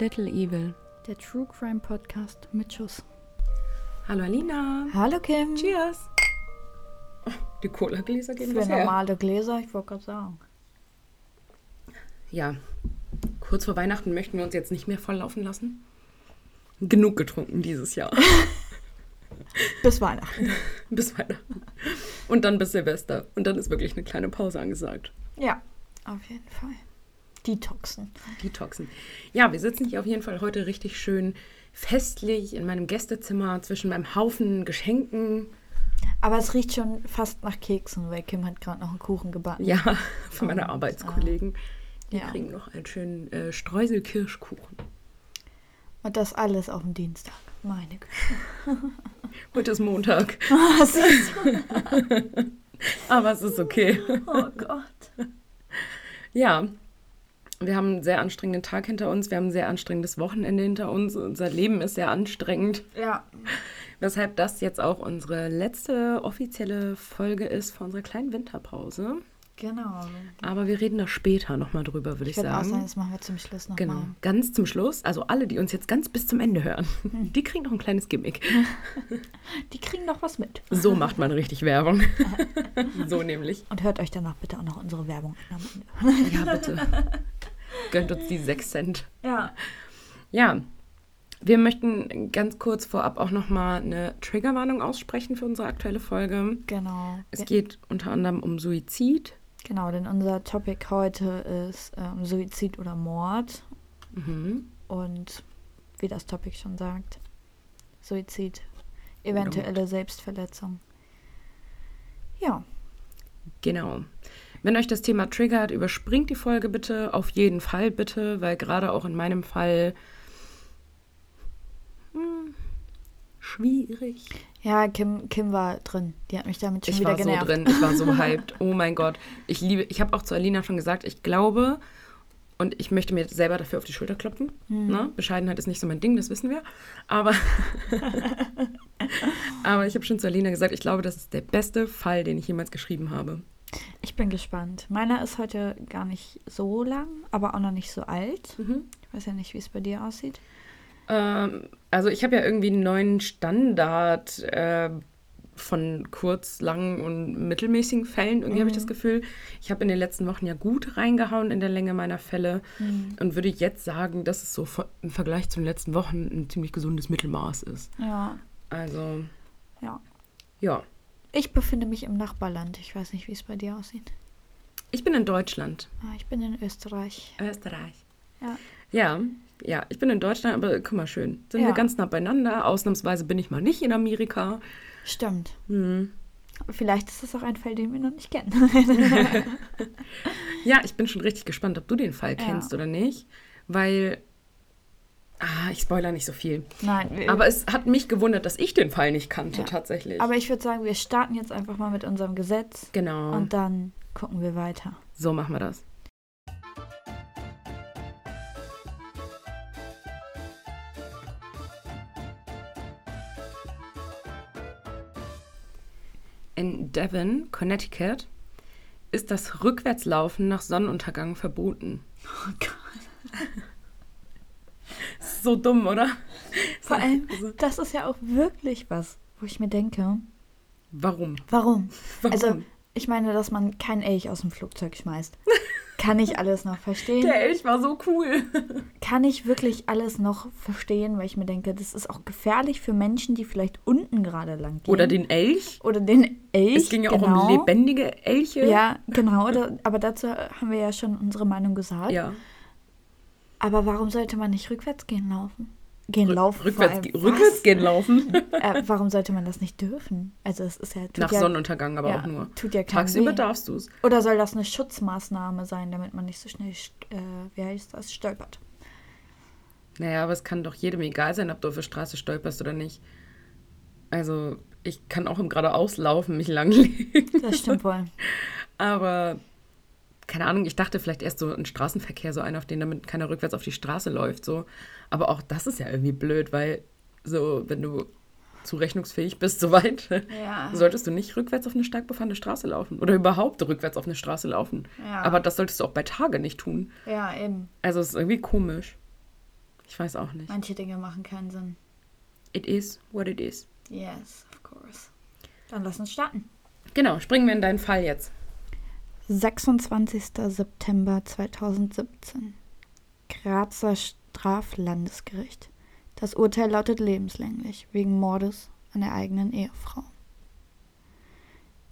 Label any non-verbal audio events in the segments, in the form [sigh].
Little Evil. Der True Crime Podcast mit Schuss. Hallo Alina. Hallo Kim. Cheers. Die Cola-Gläser gehen Für was her. normale Gläser, ich wollte gerade sagen. Ja, kurz vor Weihnachten möchten wir uns jetzt nicht mehr volllaufen lassen. Genug getrunken dieses Jahr. [laughs] Bis Weihnachten. [laughs] bis Weihnachten. Und dann bis Silvester. Und dann ist wirklich eine kleine Pause angesagt. Ja, auf jeden Fall. Detoxen. Detoxen. Ja, wir sitzen hier auf jeden Fall heute richtig schön festlich in meinem Gästezimmer zwischen meinem Haufen Geschenken. Aber es riecht schon fast nach Keksen, weil Kim hat gerade noch einen Kuchen gebacken. Ja, für meine Und, Arbeitskollegen. Die ja. kriegen noch einen schönen äh, Streuselkirschkuchen. Und das alles auf dem Dienstag. Meine Güte. [laughs] Heute ist Montag, Oh, siehst du? aber es ist okay. oh Gott. Ja, wir haben einen sehr anstrengenden Tag hinter uns. Wir haben ein sehr anstrengendes Wochenende hinter uns. Unser Leben ist sehr anstrengend. Ja. Weshalb das jetzt auch unsere letzte offizielle Folge ist vor unserer kleinen Winterpause. Genau. Aber wir reden da später nochmal drüber, würde ich, Ich würde auch sagen, sagen. das machen wir zum Schluss nochmal. Genau. Ganz zum Schluss, also alle, die uns jetzt ganz bis zum Ende hören, [laughs] die kriegen noch ein kleines Gimmick. [laughs] Die kriegen noch was mit. So macht man richtig Werbung. [laughs] so nämlich. Und hört euch danach bitte auch noch unsere Werbung an. Ja, bitte. Gönnt uns die 6 Cent. Ja. Ja, wir möchten ganz kurz vorab auch nochmal eine Triggerwarnung aussprechen für unsere aktuelle Folge. Genau. Es geht unter anderem um Suizid. Genau, denn unser Topic heute ist ähm, Suizid oder Mord. Mhm. Und wie das Topic schon sagt, Suizid, eventuelle Selbstverletzung. Ja, Genau. Wenn euch das Thema triggert, überspringt die Folge bitte, auf jeden Fall bitte, weil gerade auch in meinem Fall hm, schwierig. ja, Kim, Kim war drin. Die hat mich damit schon Ich wieder war genervt. so drin, ich war so [laughs] hyped. Oh mein Gott. Ich liebe, ich habe auch zu Alina schon gesagt, ich glaube und ich möchte mir selber dafür auf die Schulter klopfen. Hm. Ne? Bescheidenheit ist nicht so mein Ding, das wissen wir. Aber, [laughs] aber ich habe schon zu Alina gesagt, ich glaube, das ist der beste Fall, den ich jemals geschrieben habe. Ich bin gespannt. Meiner ist heute gar nicht so lang, aber auch noch nicht so alt. Ich weiß ja nicht, wie es bei dir aussieht. Ähm, also ich habe ja irgendwie einen neuen Standard äh, von kurz, lang und mittelmäßigen Fällen. Irgendwie habe ich das Gefühl. Ich habe in den letzten Wochen ja gut reingehauen in der Länge meiner Fälle und würde jetzt sagen, dass es so im Vergleich zu den letzten Wochen ein ziemlich gesundes Mittelmaß ist. Ja, Also ja. ja, Ich befinde mich im Nachbarland. Ich weiß nicht, wie es bei dir aussieht. ich bin in Deutschland. Ah, ich bin in Österreich. Österreich. Ja. Ja, ja, ich bin in Deutschland, aber guck mal schön. Sind Ja. wir ganz nah beieinander. Ausnahmsweise bin ich mal nicht in Amerika. Stimmt. Hm. Vielleicht ist das auch ein Fall, den wir noch nicht kennen. [laughs] Ja, ich bin schon richtig gespannt, ob du den Fall Ja. kennst oder nicht, weil ah, ich spoiler nicht so viel. Nein, Aber es hat mich gewundert, dass ich den Fall nicht kannte Ja. tatsächlich. Aber ich würde sagen, wir starten jetzt einfach mal mit unserem Gesetz genau, und dann gucken wir weiter. so machen wir das. In Devon, Connecticut, ist das Rückwärtslaufen nach Sonnenuntergang verboten. Oh Gott. [laughs] So dumm, oder? Vor allem, das ist ja auch wirklich was, wo ich mir denke, warum? warum? Warum? Also, ich meine, dass man kein Elch aus dem Flugzeug schmeißt. [laughs] Kann ich alles noch verstehen? Der Elch war so cool. [laughs] Kann ich wirklich alles noch verstehen, weil ich mir denke, das ist auch gefährlich für Menschen, die vielleicht unten gerade lang gehen. Oder den Elch. Oder den Elch. Es ging ja auch genau. um lebendige Elche. Ja, genau. Aber dazu haben wir ja schon unsere Meinung gesagt. Ja. Aber warum sollte man nicht rückwärts gehen laufen? Gehen laufen. Rückwärts, allem. rückwärts gehen laufen. [laughs] Äh, warum sollte man das nicht dürfen? Also es ist ja Nach ja, Sonnenuntergang aber ja, auch nur. Tut ja Tagsüber weh. darfst du es. Oder soll das eine Schutzmaßnahme sein, damit man nicht so schnell, äh, wie heißt das, stolpert? Naja, aber es kann doch jedem egal sein, ob du auf der Straße stolperst oder nicht. Also, ich kann auch im geradeaus laufen, mich langlegen. Das stimmt wohl. [laughs] Aber, keine Ahnung, ich dachte vielleicht erst so ein Straßenverkehr, so einer, auf den damit keiner rückwärts auf die Straße läuft. So. Aber auch das ist ja irgendwie blöd, weil so, wenn du zurechnungsfähig bist, soweit, [laughs] Ja. solltest du nicht rückwärts auf eine stark befahrene Straße laufen. Oder überhaupt rückwärts auf eine Straße laufen. Ja. Aber das solltest du auch bei Tage nicht tun. Ja, eben. Also es ist irgendwie komisch. Ich weiß auch nicht. Manche Dinge machen keinen Sinn. It is what it is. Yes, of course. Dann lass uns starten. Genau, springen wir in deinen Fall jetzt. 26. September 2017. Grazer Straflandesgericht. Das Urteil lautet lebenslänglich wegen Mordes an der eigenen Ehefrau.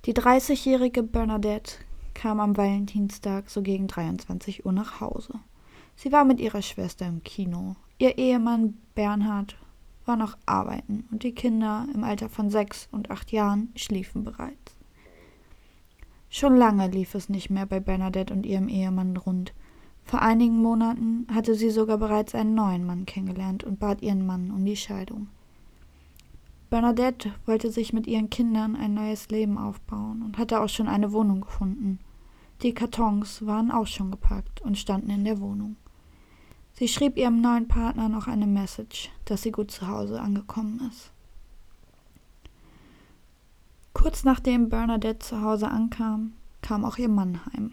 Die 30-jährige Bernadette kam am Valentinstag so gegen 23 Uhr nach Hause. Sie war mit ihrer Schwester im Kino. Ihr Ehemann Bernhard war noch arbeiten und die Kinder im Alter von sechs und acht Jahren schliefen bereits. Schon lange lief es nicht mehr bei Bernadette und ihrem Ehemann rund. Vor einigen Monaten hatte sie sogar bereits einen neuen Mann kennengelernt und bat ihren Mann um die Scheidung. Bernadette wollte sich mit ihren Kindern ein neues Leben aufbauen und hatte auch schon eine Wohnung gefunden. Die Kartons waren auch schon gepackt und standen in der Wohnung. Sie schrieb ihrem neuen Partner noch eine Message, dass sie gut zu Hause angekommen ist. Kurz nachdem Bernadette zu Hause ankam, kam auch ihr Mann heim.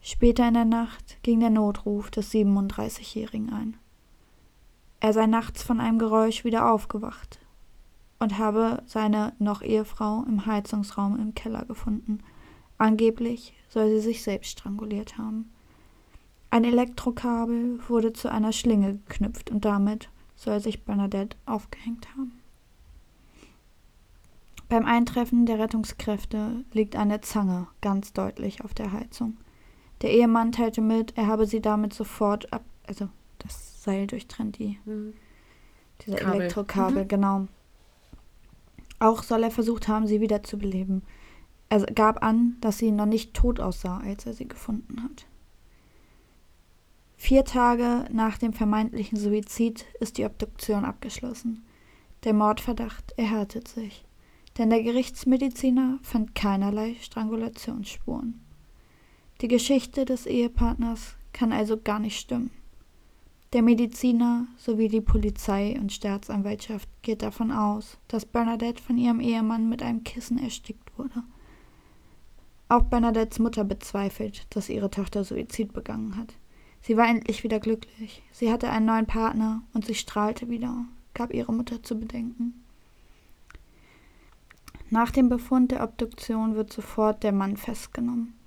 Später in der Nacht ging der Notruf des 37-Jährigen ein. Er sei nachts von einem Geräusch wieder aufgewacht und habe seine noch Ehefrau im Heizungsraum im Keller gefunden. Angeblich soll sie sich selbst stranguliert haben. Ein Elektrokabel wurde zu einer Schlinge geknüpft und damit soll sich Bernadette aufgehängt haben. Beim Eintreffen der Rettungskräfte liegt eine Zange ganz deutlich auf der Heizung. Der Ehemann teilte mit, er habe sie damit sofort ab, also das Seil durchtrennt, die, mhm. diese Kabel. Elektrokabel, mhm. genau. Auch soll er versucht haben, sie wieder zu beleben. Er gab an, dass sie noch nicht tot aussah, als er sie gefunden hat. Vier Tage nach dem vermeintlichen Suizid ist die Obduktion abgeschlossen. Der Mordverdacht erhärtet sich denn der Gerichtsmediziner fand keinerlei Strangulationsspuren. Die Geschichte des Ehepartners kann also gar nicht stimmen. Der Mediziner sowie die Polizei und Staatsanwaltschaft geht davon aus, dass Bernadette von ihrem Ehemann mit einem Kissen erstickt wurde. Auch Bernadettes Mutter bezweifelt, dass ihre Tochter Suizid begangen hat. Sie war endlich wieder glücklich. Sie hatte einen neuen Partner und sie strahlte wieder, gab ihre Mutter zu bedenken. Nach dem Befund der Obduktion wird sofort der Mann festgenommen.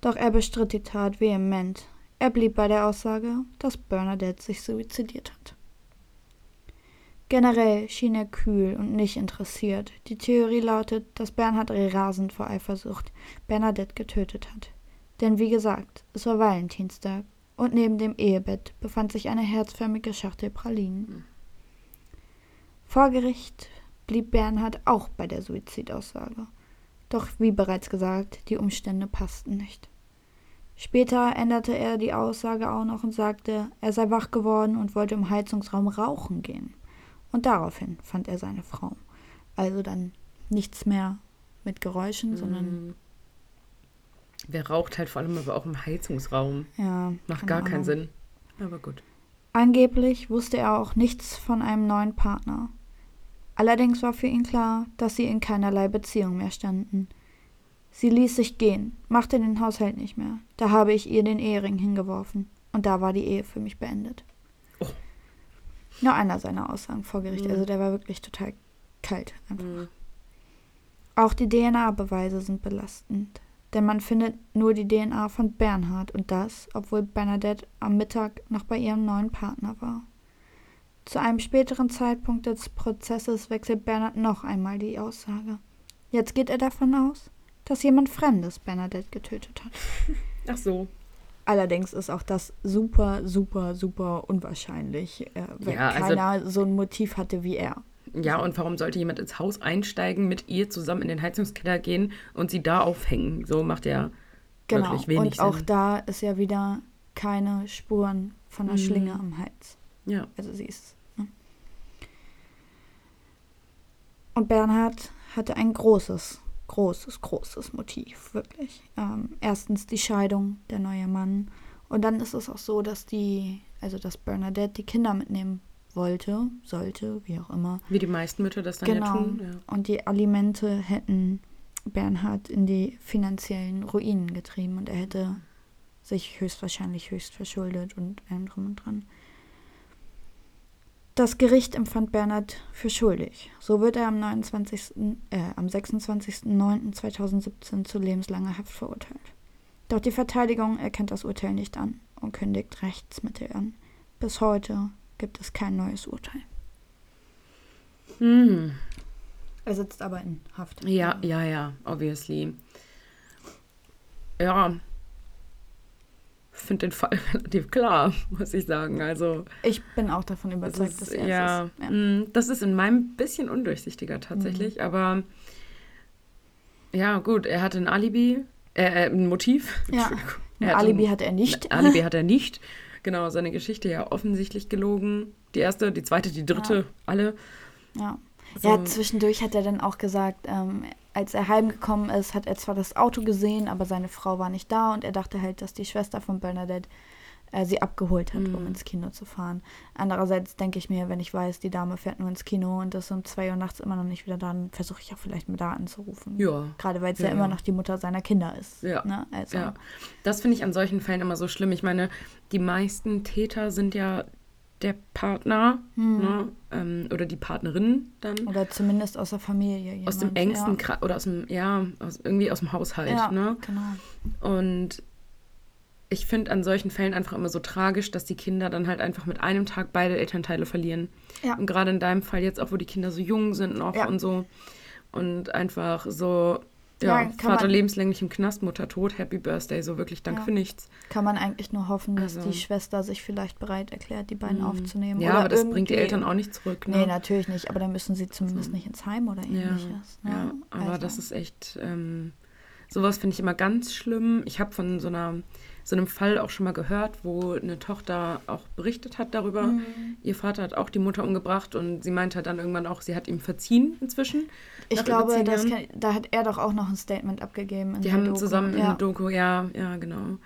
Doch er bestritt die Tat vehement. Er blieb bei der Aussage, dass Bernadette sich suizidiert hat. Generell schien er kühl und nicht interessiert. Die Theorie lautet, dass Bernhard rasend vor Eifersucht Bernadette getötet hat. Denn wie gesagt, es war Valentinstag und neben dem Ehebett befand sich eine herzförmige Schachtel Pralinen. Hm. Vor Gericht blieb Bernhard auch bei der Suizidaussage. Doch wie bereits gesagt, die Umstände passten nicht. Später änderte er die Aussage auch noch und sagte, er sei wach geworden und wollte im Heizungsraum rauchen gehen. Und daraufhin fand er seine Frau. Also dann nichts mehr mit Geräuschen, mm. sondern. Wer raucht halt vor allem aber auch im Heizungsraum? Ja. Macht gar Ahnung. keinen Sinn. Aber gut. Angeblich wusste er auch nichts von einem neuen Partner. Allerdings war für ihn klar, dass sie in keinerlei Beziehung mehr standen. Sie ließ sich gehen, machte den Haushalt nicht mehr. Da habe ich ihr den Ehering hingeworfen. Und da war die Ehe für mich beendet. Oh. Nur einer seiner Aussagen vor Gericht. Mhm. Also der war wirklich total kalt einfach. Mhm. Auch die DNA-Beweise sind belastend. Denn man findet nur die DNA von Bernhard und das, obwohl Bernadette am Mittag noch bei ihrem neuen Partner war. Zu einem späteren Zeitpunkt des Prozesses wechselt Bernhard noch einmal die Aussage. Jetzt geht er davon aus, dass jemand Fremdes Bernadette getötet hat. [laughs] Ach so. Allerdings ist auch das super, super, super unwahrscheinlich, äh, wenn ja, also, keiner so ein Motiv hatte wie er. Ja, und warum sollte jemand ins Haus einsteigen, mit ihr zusammen in den Heizungskeller gehen und sie da aufhängen? So macht er genau. wirklich wenig und Sinn. Und auch da ist ja wieder keine Spuren von der mhm. Schlinge am Hals. Ja. Also sie ist Und Bernhard hatte ein großes, großes, großes Motiv, wirklich. Ähm, erstens die Scheidung, der neue Mann. Und dann ist es auch so, dass die, also dass Bernadette die Kinder mitnehmen wollte, sollte, wie auch immer. Wie die meisten Mütter das dann genau. ja tun. Ja. Und die Alimente hätten Bernhard in die finanziellen Ruinen getrieben und er hätte sich höchstwahrscheinlich höchst verschuldet und allem drum und dran. Das Gericht empfand Bernhard für schuldig. So wird er am, 29., äh, am 26.09.2017 zu lebenslanger Haft verurteilt. Doch die Verteidigung erkennt das Urteil nicht an und kündigt Rechtsmittel an. Bis heute gibt es kein neues Urteil. Hm. Er sitzt aber in Haft. Ja, ja, ja, obviously. Ja. Finde den Fall [laughs] relativ klar, muss ich sagen. Also. Ich bin auch davon überzeugt, das dass ist, er ja, es ist. Ja. mm, das ist in meinem bisschen undurchsichtiger tatsächlich, Mhm. aber ja, gut, er hatte ein Alibi, äh, äh, ein Motiv. Ja. [laughs] Ein Alibi ein- hat er nicht. ein Alibi [laughs] hat er nicht. Genau, seine Geschichte ja offensichtlich gelogen. Die erste, die zweite, die dritte, Ja. alle. Ja. So. ja, zwischendurch hat er dann auch gesagt, ähm, als er heimgekommen ist, hat er zwar das Auto gesehen, aber seine Frau war nicht da und er dachte halt, dass die Schwester von Bernadette äh, sie abgeholt hat, um Mhm. ins Kino zu fahren. Andererseits denke ich mir, wenn ich weiß, die Dame fährt nur ins Kino und ist um zwei Uhr nachts immer noch nicht wieder da, dann versuche ich auch vielleicht mal da anzurufen. Ja. Gerade weil es ja, Ja, immer noch die Mutter seiner Kinder ist. Ja. Ne? Also, Ja, das finde ich an solchen Fällen immer so schlimm. Ich meine, die meisten Täter sind ja der Partner Hm. ne? ähm, oder die Partnerin dann Oder zumindest aus der Familie. Jemand, aus dem engsten ja. Kreis oder aus dem, ja, aus, irgendwie aus dem Haushalt. Ja, Ne? genau. Und ich finde an solchen Fällen einfach immer so tragisch, dass die Kinder dann halt einfach mit einem Tag beide Elternteile verlieren. Ja. Und gerade in deinem Fall jetzt auch, wo die Kinder so jung sind noch Ja. und so. Und einfach so, ja, Ja, Vater man- lebenslänglich im Knast, Mutter tot, Happy Birthday, so wirklich Dank Ja. für nichts. Kann man eigentlich nur hoffen, dass Also- die Schwester sich vielleicht bereit erklärt, die beiden aufzunehmen. Ja, oder aber das bringt die Eltern auch nicht zurück. Ne? Nee, natürlich nicht, aber dann müssen sie zumindest nicht ins Heim oder Ja, ähnliches. ne? ja, aber Also, das ist echt, ähm, sowas finde ich immer ganz schlimm. Ich habe von so einer so einem Fall auch schon mal gehört, wo eine Tochter auch berichtet hat darüber. Mhm. Ihr Vater hat auch die Mutter umgebracht und sie meinte dann irgendwann auch, sie hat ihm verziehen inzwischen. Ich glaube, kann, da hat er doch auch noch ein Statement abgegeben. In Die haben Doku. zusammen in ja. der Doku, ja, ja, genau.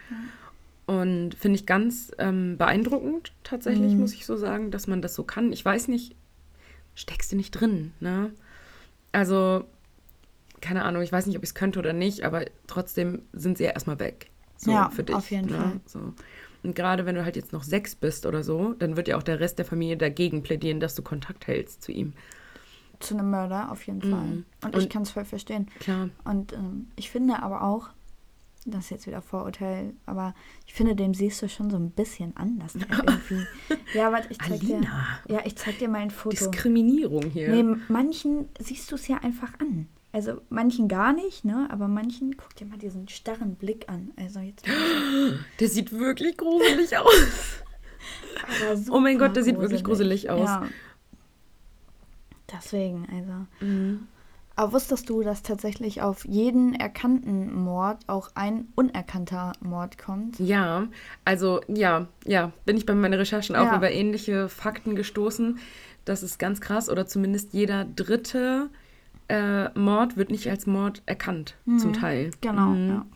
Und finde ich ganz ähm, beeindruckend, tatsächlich, Mhm. muss ich so sagen, dass man das so kann. Ich weiß nicht, steckst du nicht drin, ne? Also, keine Ahnung, ich weiß nicht, ob ich es könnte oder nicht, aber trotzdem sind sie ja erstmal weg. So Ja, für dich. auf jeden ne? Fall. So. Und gerade wenn du halt jetzt noch sechs bist oder so, dann wird ja auch der Rest der Familie dagegen plädieren, dass du Kontakt hältst zu ihm. Zu einem Mörder, auf jeden Fall. Mhm. Und, ich Und- kann es voll verstehen. Klar. Und ähm, ich finde aber auch, das ist jetzt wieder Vorurteil, aber ich finde, dem siehst du schon so ein bisschen an, dass der irgendwie. ja, warte, ich zeig dir. Alina. Ja, ich zeig dir mal ein Foto. Diskriminierung hier. Nee, manchen siehst du es ja einfach an. Also manchen gar nicht, ne? Aber manchen, guck dir mal diesen starren Blick an. Also jetzt. [gasps] Der sieht wirklich gruselig [laughs] aus. Oh mein Gott, der sieht wirklich gruselig aus. Ja. Deswegen, also. Mhm. Aber wusstest du, dass tatsächlich auf jeden erkannten Mord auch ein unerkannter Mord kommt? Ja, also ja, ja, bin ich bei meinen Recherchen auch Ja. über ähnliche Fakten gestoßen. Das ist ganz krass. Oder zumindest jeder dritte äh, Mord wird nicht als Mord erkannt, zum Teil. Genau, Mhm. ja.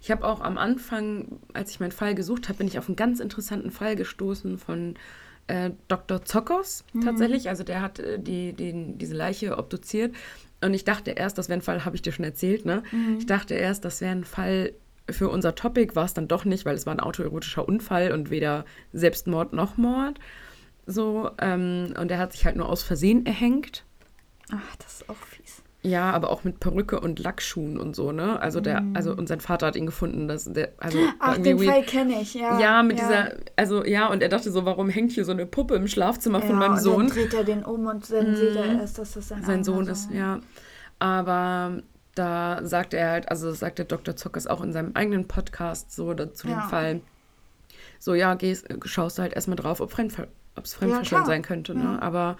Ich habe auch am Anfang, als ich meinen Fall gesucht habe, bin ich auf einen ganz interessanten Fall gestoßen von äh, Dr. Zokos Mhm. tatsächlich. Also der hat äh, die, die, diese Leiche obduziert. Und ich dachte erst, das wäre ein Fall, habe ich dir schon erzählt, ne? Mhm. Ich dachte erst, das wäre ein Fall für unser Topic, war es dann doch nicht, weil es war ein autoerotischer Unfall und weder Selbstmord noch Mord. So, ähm, und er hat sich halt nur aus Versehen erhängt. Ach, das ist auch. Ja, aber auch mit Perücke und Lackschuhen und so, ne? Also der, also und sein Vater hat ihn gefunden, dass der, also. Ach, den. Fall kenne ich, ja. Ja, mit dieser, also ja, und er dachte so, warum hängt hier so eine Puppe im Schlafzimmer von ja, meinem und Sohn? Dann dreht er den um und dann sieht er erst, dass das sein, Sein Sohn ist, ja. Aber da sagt er halt, also sagt der Dr. Zockers auch in seinem eigenen Podcast so zu dem Ja. Fall. So, ja, gehst, schaust du halt erstmal drauf, ob Fremdver es Fremdverschulden klar. sein könnte, ne? Ja. Aber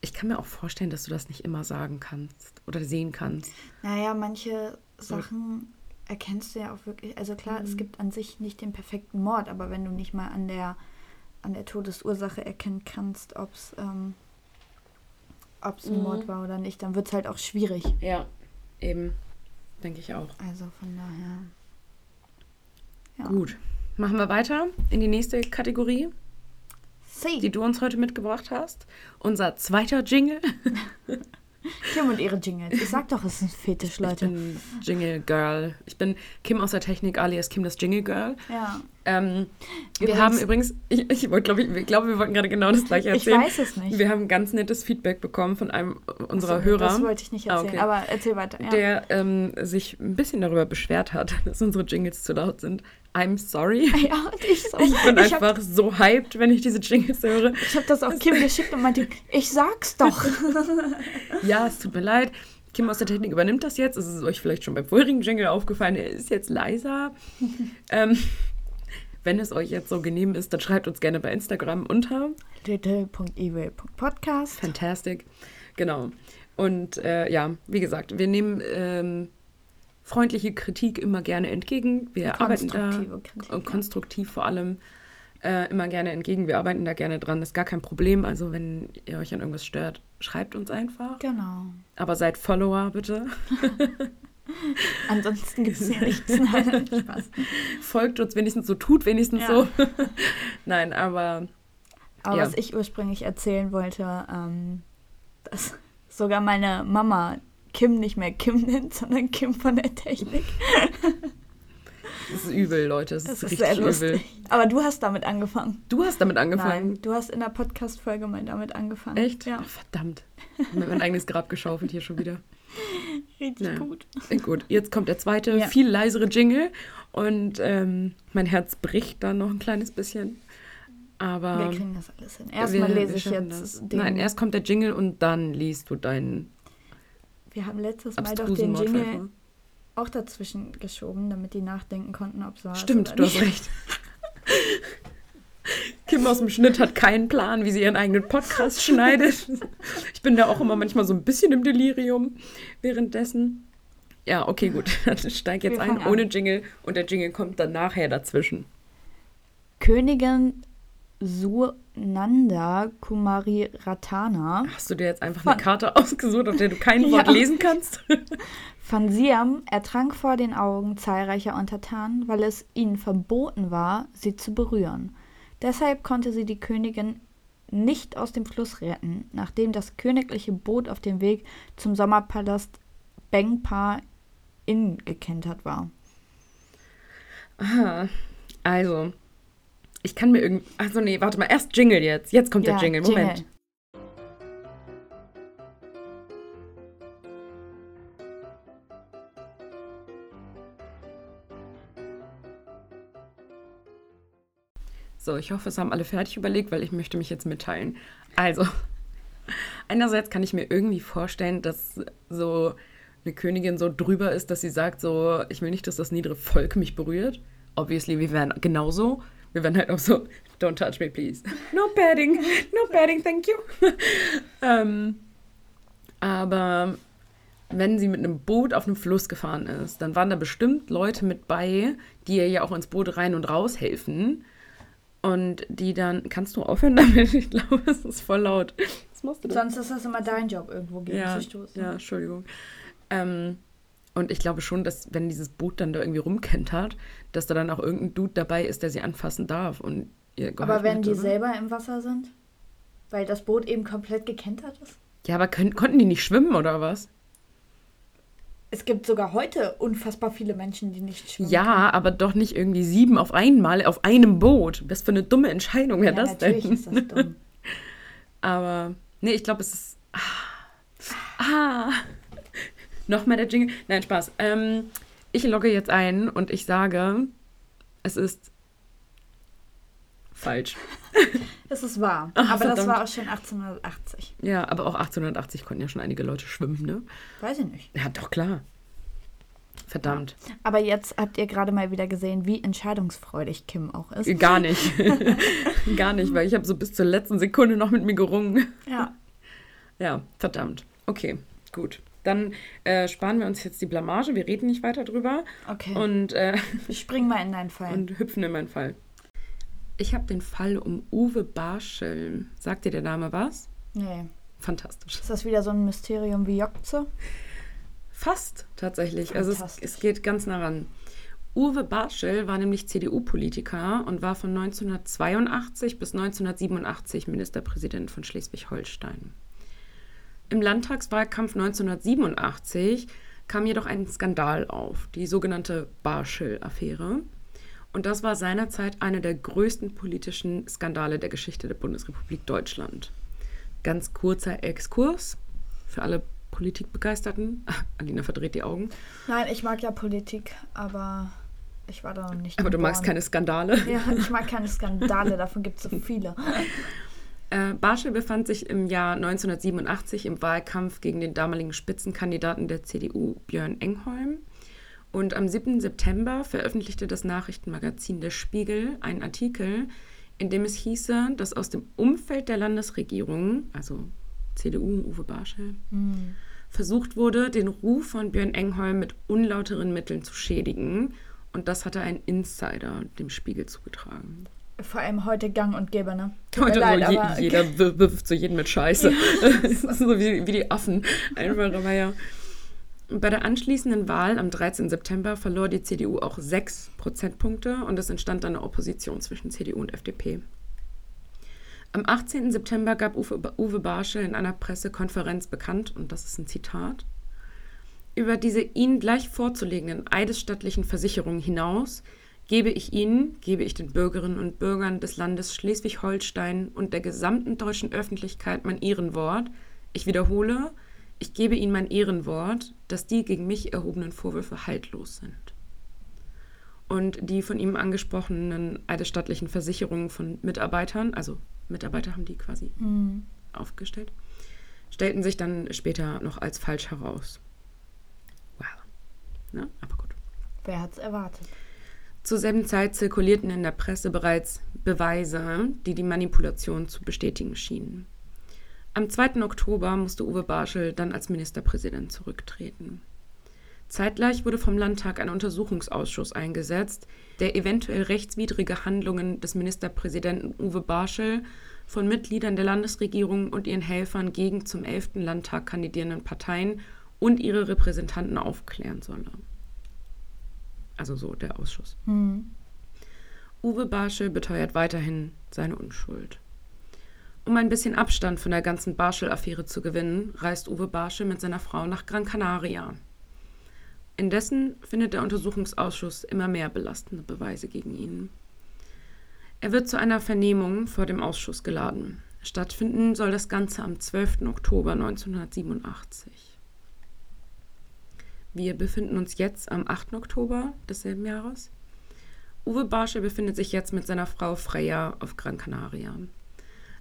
ich kann mir auch vorstellen, dass du das nicht immer sagen kannst oder sehen kannst. Naja, manche Sachen erkennst du ja auch wirklich. Also klar, Mhm. es gibt an sich nicht den perfekten Mord, aber wenn du nicht mal an der, an der Todesursache erkennen kannst, ob es ähm, ob's ein Mhm. Mord war oder nicht, dann wird es halt auch schwierig. Ja, eben. Denke ich auch. Also von daher. Ja. Gut. Machen wir weiter in die nächste Kategorie, See, die du uns heute mitgebracht hast. Unser zweiter Jingle. [laughs] Kim und ihre Jingles. Ich sag doch, es ist ein Fetisch, Ich Leute. bin Jingle Girl. Ich bin Kim aus der Technik alias Kim das Jingle Girl. Ja. Ähm, wir haben übrigens, ich, ich glaube, ich, ich glaub, wir wollten gerade genau das gleiche erzählen. Ich weiß es nicht. Wir haben ganz nettes Feedback bekommen von einem unserer so, Hörer. Das wollte ich nicht erzählen, ah, okay. aber erzähl weiter. Ja. Der ähm, sich ein bisschen darüber beschwert hat, [laughs] dass unsere Jingles zu laut sind. I'm sorry. [laughs] Ja, ich, so. ich bin ich einfach so hyped, wenn ich diese Jingles höre. Ich habe das auch Kim geschickt und meinte, ich sag's doch. [laughs] ja, es tut mir leid. Kim aus der Technik übernimmt das jetzt. Es ist euch vielleicht schon beim vorherigen Jingle aufgefallen. Er ist jetzt leiser. ähm, wenn es euch jetzt so genehm ist, dann schreibt uns gerne bei Instagram unter little.evil.podcast. Fantastic. Genau. Und äh, ja, wie gesagt, wir nehmen ähm, freundliche Kritik immer gerne entgegen. Wir arbeiten da Kritik, und konstruktiv ja. vor allem äh, immer gerne entgegen. Wir arbeiten da gerne dran. Das ist gar kein Problem. Also wenn ihr euch an irgendwas stört, schreibt uns einfach. Genau. Aber seid Follower bitte. [laughs] [laughs] Ansonsten gibt es ja [laughs] nichts. Nein, Spaß. Folgt uns wenigstens so, tut wenigstens ja. so. [laughs] Nein, aber. Aber ja. was ich ursprünglich erzählen wollte, ähm, dass sogar meine Mama Kim nicht mehr Kim nennt, sondern Kim von der Technik. Das ist übel, Leute. Das, das ist, ist, richtig übel. Aber du hast damit angefangen. Du hast damit angefangen? Nein, du hast in der Podcast-Folge mal damit angefangen. Echt? Ja. Ach, verdammt. Ich habe mein eigenes Grab geschaufelt hier schon wieder. [laughs] Richtig ja. gut. Gut, jetzt kommt der zweite, ja. viel leisere Jingle. Und ähm, mein Herz bricht dann noch ein kleines bisschen. Aber wir kriegen das alles hin. Erstmal lese ich jetzt den. Nein, erst kommt der Jingle und dann liest du deinen. Wir haben letztes Mal doch den Jingle auch dazwischen geschoben, damit die nachdenken konnten, ob so Stimmt, du hast recht. [laughs] Kim aus dem Schnitt hat keinen Plan, wie sie ihren eigenen Podcast schneidet. Ich bin da auch immer manchmal so ein bisschen im Delirium währenddessen. Ja, okay, gut. [laughs] Dann steig jetzt ein ohne Jingle und der Jingle kommt dann nachher dazwischen. Königin Sunanda Kumari Ratana. Hast du dir jetzt einfach eine Karte ausgesucht, auf der du kein [laughs] Wort ja. lesen kannst? [laughs] Von Siam ertrank vor den Augen zahlreicher Untertanen, weil es ihnen verboten war, sie zu berühren. Deshalb konnte sie die Königin nicht aus dem Fluss retten, nachdem das königliche Boot auf dem Weg zum Sommerpalast Bengpa Inn gekentert war. Aha. Also, ich kann mir irgendwie. Also, nee, warte mal, erst Jingle jetzt. Jetzt kommt ja, der Jingle. Moment. Jingle. So, ich hoffe, es haben alle fertig überlegt, weil ich möchte mich jetzt mitteilen. Also, [laughs] einerseits kann ich mir irgendwie vorstellen, dass so eine Königin so drüber ist, dass sie sagt so, ich will nicht, dass das niedere Volk mich berührt. Obviously, wir wären genauso. Wir wären halt auch so, don't touch me, please. [laughs] No padding, no padding, thank you. [laughs] ähm, aber wenn sie mit einem Boot auf einem Fluss gefahren ist, dann waren da bestimmt Leute mit bei, die ihr ja auch ins Boot rein und raus helfen. Und die dann, kannst du aufhören damit? [laughs] Ich glaube, es ist voll laut. Was machst du? Sonst ist das immer dein Job, irgendwo gegen ja, zu stoßen. Ja, Entschuldigung. Ähm, und ich glaube schon, dass wenn dieses Boot dann da irgendwie rumkentert, dass da dann auch irgendein Dude dabei ist, der sie anfassen darf. Und ihr aber wenn die oder? selber im Wasser sind? Weil das Boot eben komplett gekentert ist? Ja, aber können, konnten die nicht schwimmen oder was? Es gibt sogar heute unfassbar viele Menschen, die nicht schwimmen. Ja, können. aber doch nicht irgendwie sieben auf einmal auf einem Boot. Was für eine dumme Entscheidung wäre ja, das natürlich denn? Natürlich ist das dumm. [laughs] aber, nee, ich glaube, es ist. Ah. ah. Nochmal der Jingle. Nein, Spaß. Ähm, ich logge jetzt ein und ich sage, es ist falsch. [laughs] Es ist wahr. Ach, aber verdammt. das war auch schon 1880. Ja, aber auch 1880 konnten ja schon einige Leute schwimmen, ne? Weiß ich nicht. Ja, doch, klar. Verdammt. Aber jetzt habt ihr gerade mal wieder gesehen, wie entscheidungsfreudig Kim auch ist. Gar [laughs] nicht. [laughs] Gar nicht, weil ich habe so bis zur letzten Sekunde noch mit mir gerungen. Ja. Ja, verdammt. Okay, gut. Dann äh, sparen wir uns jetzt die Blamage. Wir reden nicht weiter drüber. Okay. Und äh, ich spring mal in deinen Fall. Und hüpfen in meinen Fall. Ich habe den Fall um Uwe Barschel. Sagt dir der Name was? Nee. Fantastisch. Ist das wieder so ein Mysterium wie Jokze? Fast tatsächlich. Also es, es, geht ganz nah ran. Uwe Barschel war nämlich CDU-Politiker und war von 1982 bis 1987 Ministerpräsident von Schleswig-Holstein. Im Landtagswahlkampf 1987 kam jedoch ein Skandal auf, die sogenannte Barschel-Affäre. Und das war seinerzeit einer der größten politischen Skandale der Geschichte der Bundesrepublik Deutschland. Ganz kurzer Exkurs für alle Politikbegeisterten. [laughs] Alina verdreht die Augen. Nein, ich mag ja Politik, aber ich war da noch nicht. Aber du magst keine Skandale. [laughs] Ja, ich mag keine Skandale, [laughs] davon gibt es so viele. Äh, Barschel befand sich im Jahr 1987 im Wahlkampf gegen den damaligen Spitzenkandidaten der CDU Björn Engholm. Und am 7. September veröffentlichte das Nachrichtenmagazin Der Spiegel einen Artikel, in dem es hieße, dass aus dem Umfeld der Landesregierung, also CDU, Uwe Barschel, mhm. versucht wurde, den Ruf von Björn Engholm mit unlauteren Mitteln zu schädigen. Und das hatte ein Insider dem Spiegel zugetragen. Vor allem heute gang und gäbe, ne? heute leid, je, jeder wirft so jeden mit Scheiße. [laughs] [laughs] so wie, wie die Affen. Einfach, aber ja. Bei der anschließenden Wahl am 13. September verlor die CDU auch sechs Prozentpunkte und es entstand eine Opposition zwischen CDU und FDP. Am 18. September gab Uwe, Barschel in einer Pressekonferenz bekannt, und das ist ein Zitat, über diese Ihnen gleich vorzulegenden eidesstattlichen Versicherungen hinaus gebe ich Ihnen, gebe ich den Bürgerinnen und Bürgern des Landes Schleswig-Holstein und der gesamten deutschen Öffentlichkeit mein Ehrenwort. Ich wiederhole, ich gebe Ihnen mein Ehrenwort, dass die gegen mich erhobenen Vorwürfe haltlos sind. Und die von ihm angesprochenen eidesstattlichen Versicherungen von Mitarbeitern, also Mitarbeiter haben die quasi mhm. aufgestellt, stellten sich dann später noch als falsch heraus. Wow. Ne? Aber gut. Wer hat's erwartet? Zur selben Zeit zirkulierten in der Presse bereits Beweise, die die Manipulation zu bestätigen schienen. Am 2. Oktober musste Uwe Barschel dann als Ministerpräsident zurücktreten. Zeitgleich wurde vom Landtag ein Untersuchungsausschuss eingesetzt, der eventuell rechtswidrige Handlungen des Ministerpräsidenten Uwe Barschel von Mitgliedern der Landesregierung und ihren Helfern gegen zum 11. Landtag kandidierenden Parteien und ihre Repräsentanten aufklären solle. Also so der Ausschuss. Mhm. Uwe Barschel beteuert weiterhin seine Unschuld. Um ein bisschen Abstand von der ganzen Barschel-Affäre zu gewinnen, reist Uwe Barschel mit seiner Frau nach Gran Canaria. Indessen findet der Untersuchungsausschuss immer mehr belastende Beweise gegen ihn. Er wird zu einer Vernehmung vor dem Ausschuss geladen. Stattfinden soll das Ganze am 12. Oktober 1987. Wir befinden uns jetzt am 8. Oktober desselben Jahres. Uwe Barschel befindet sich jetzt mit seiner Frau Freya auf Gran Canaria.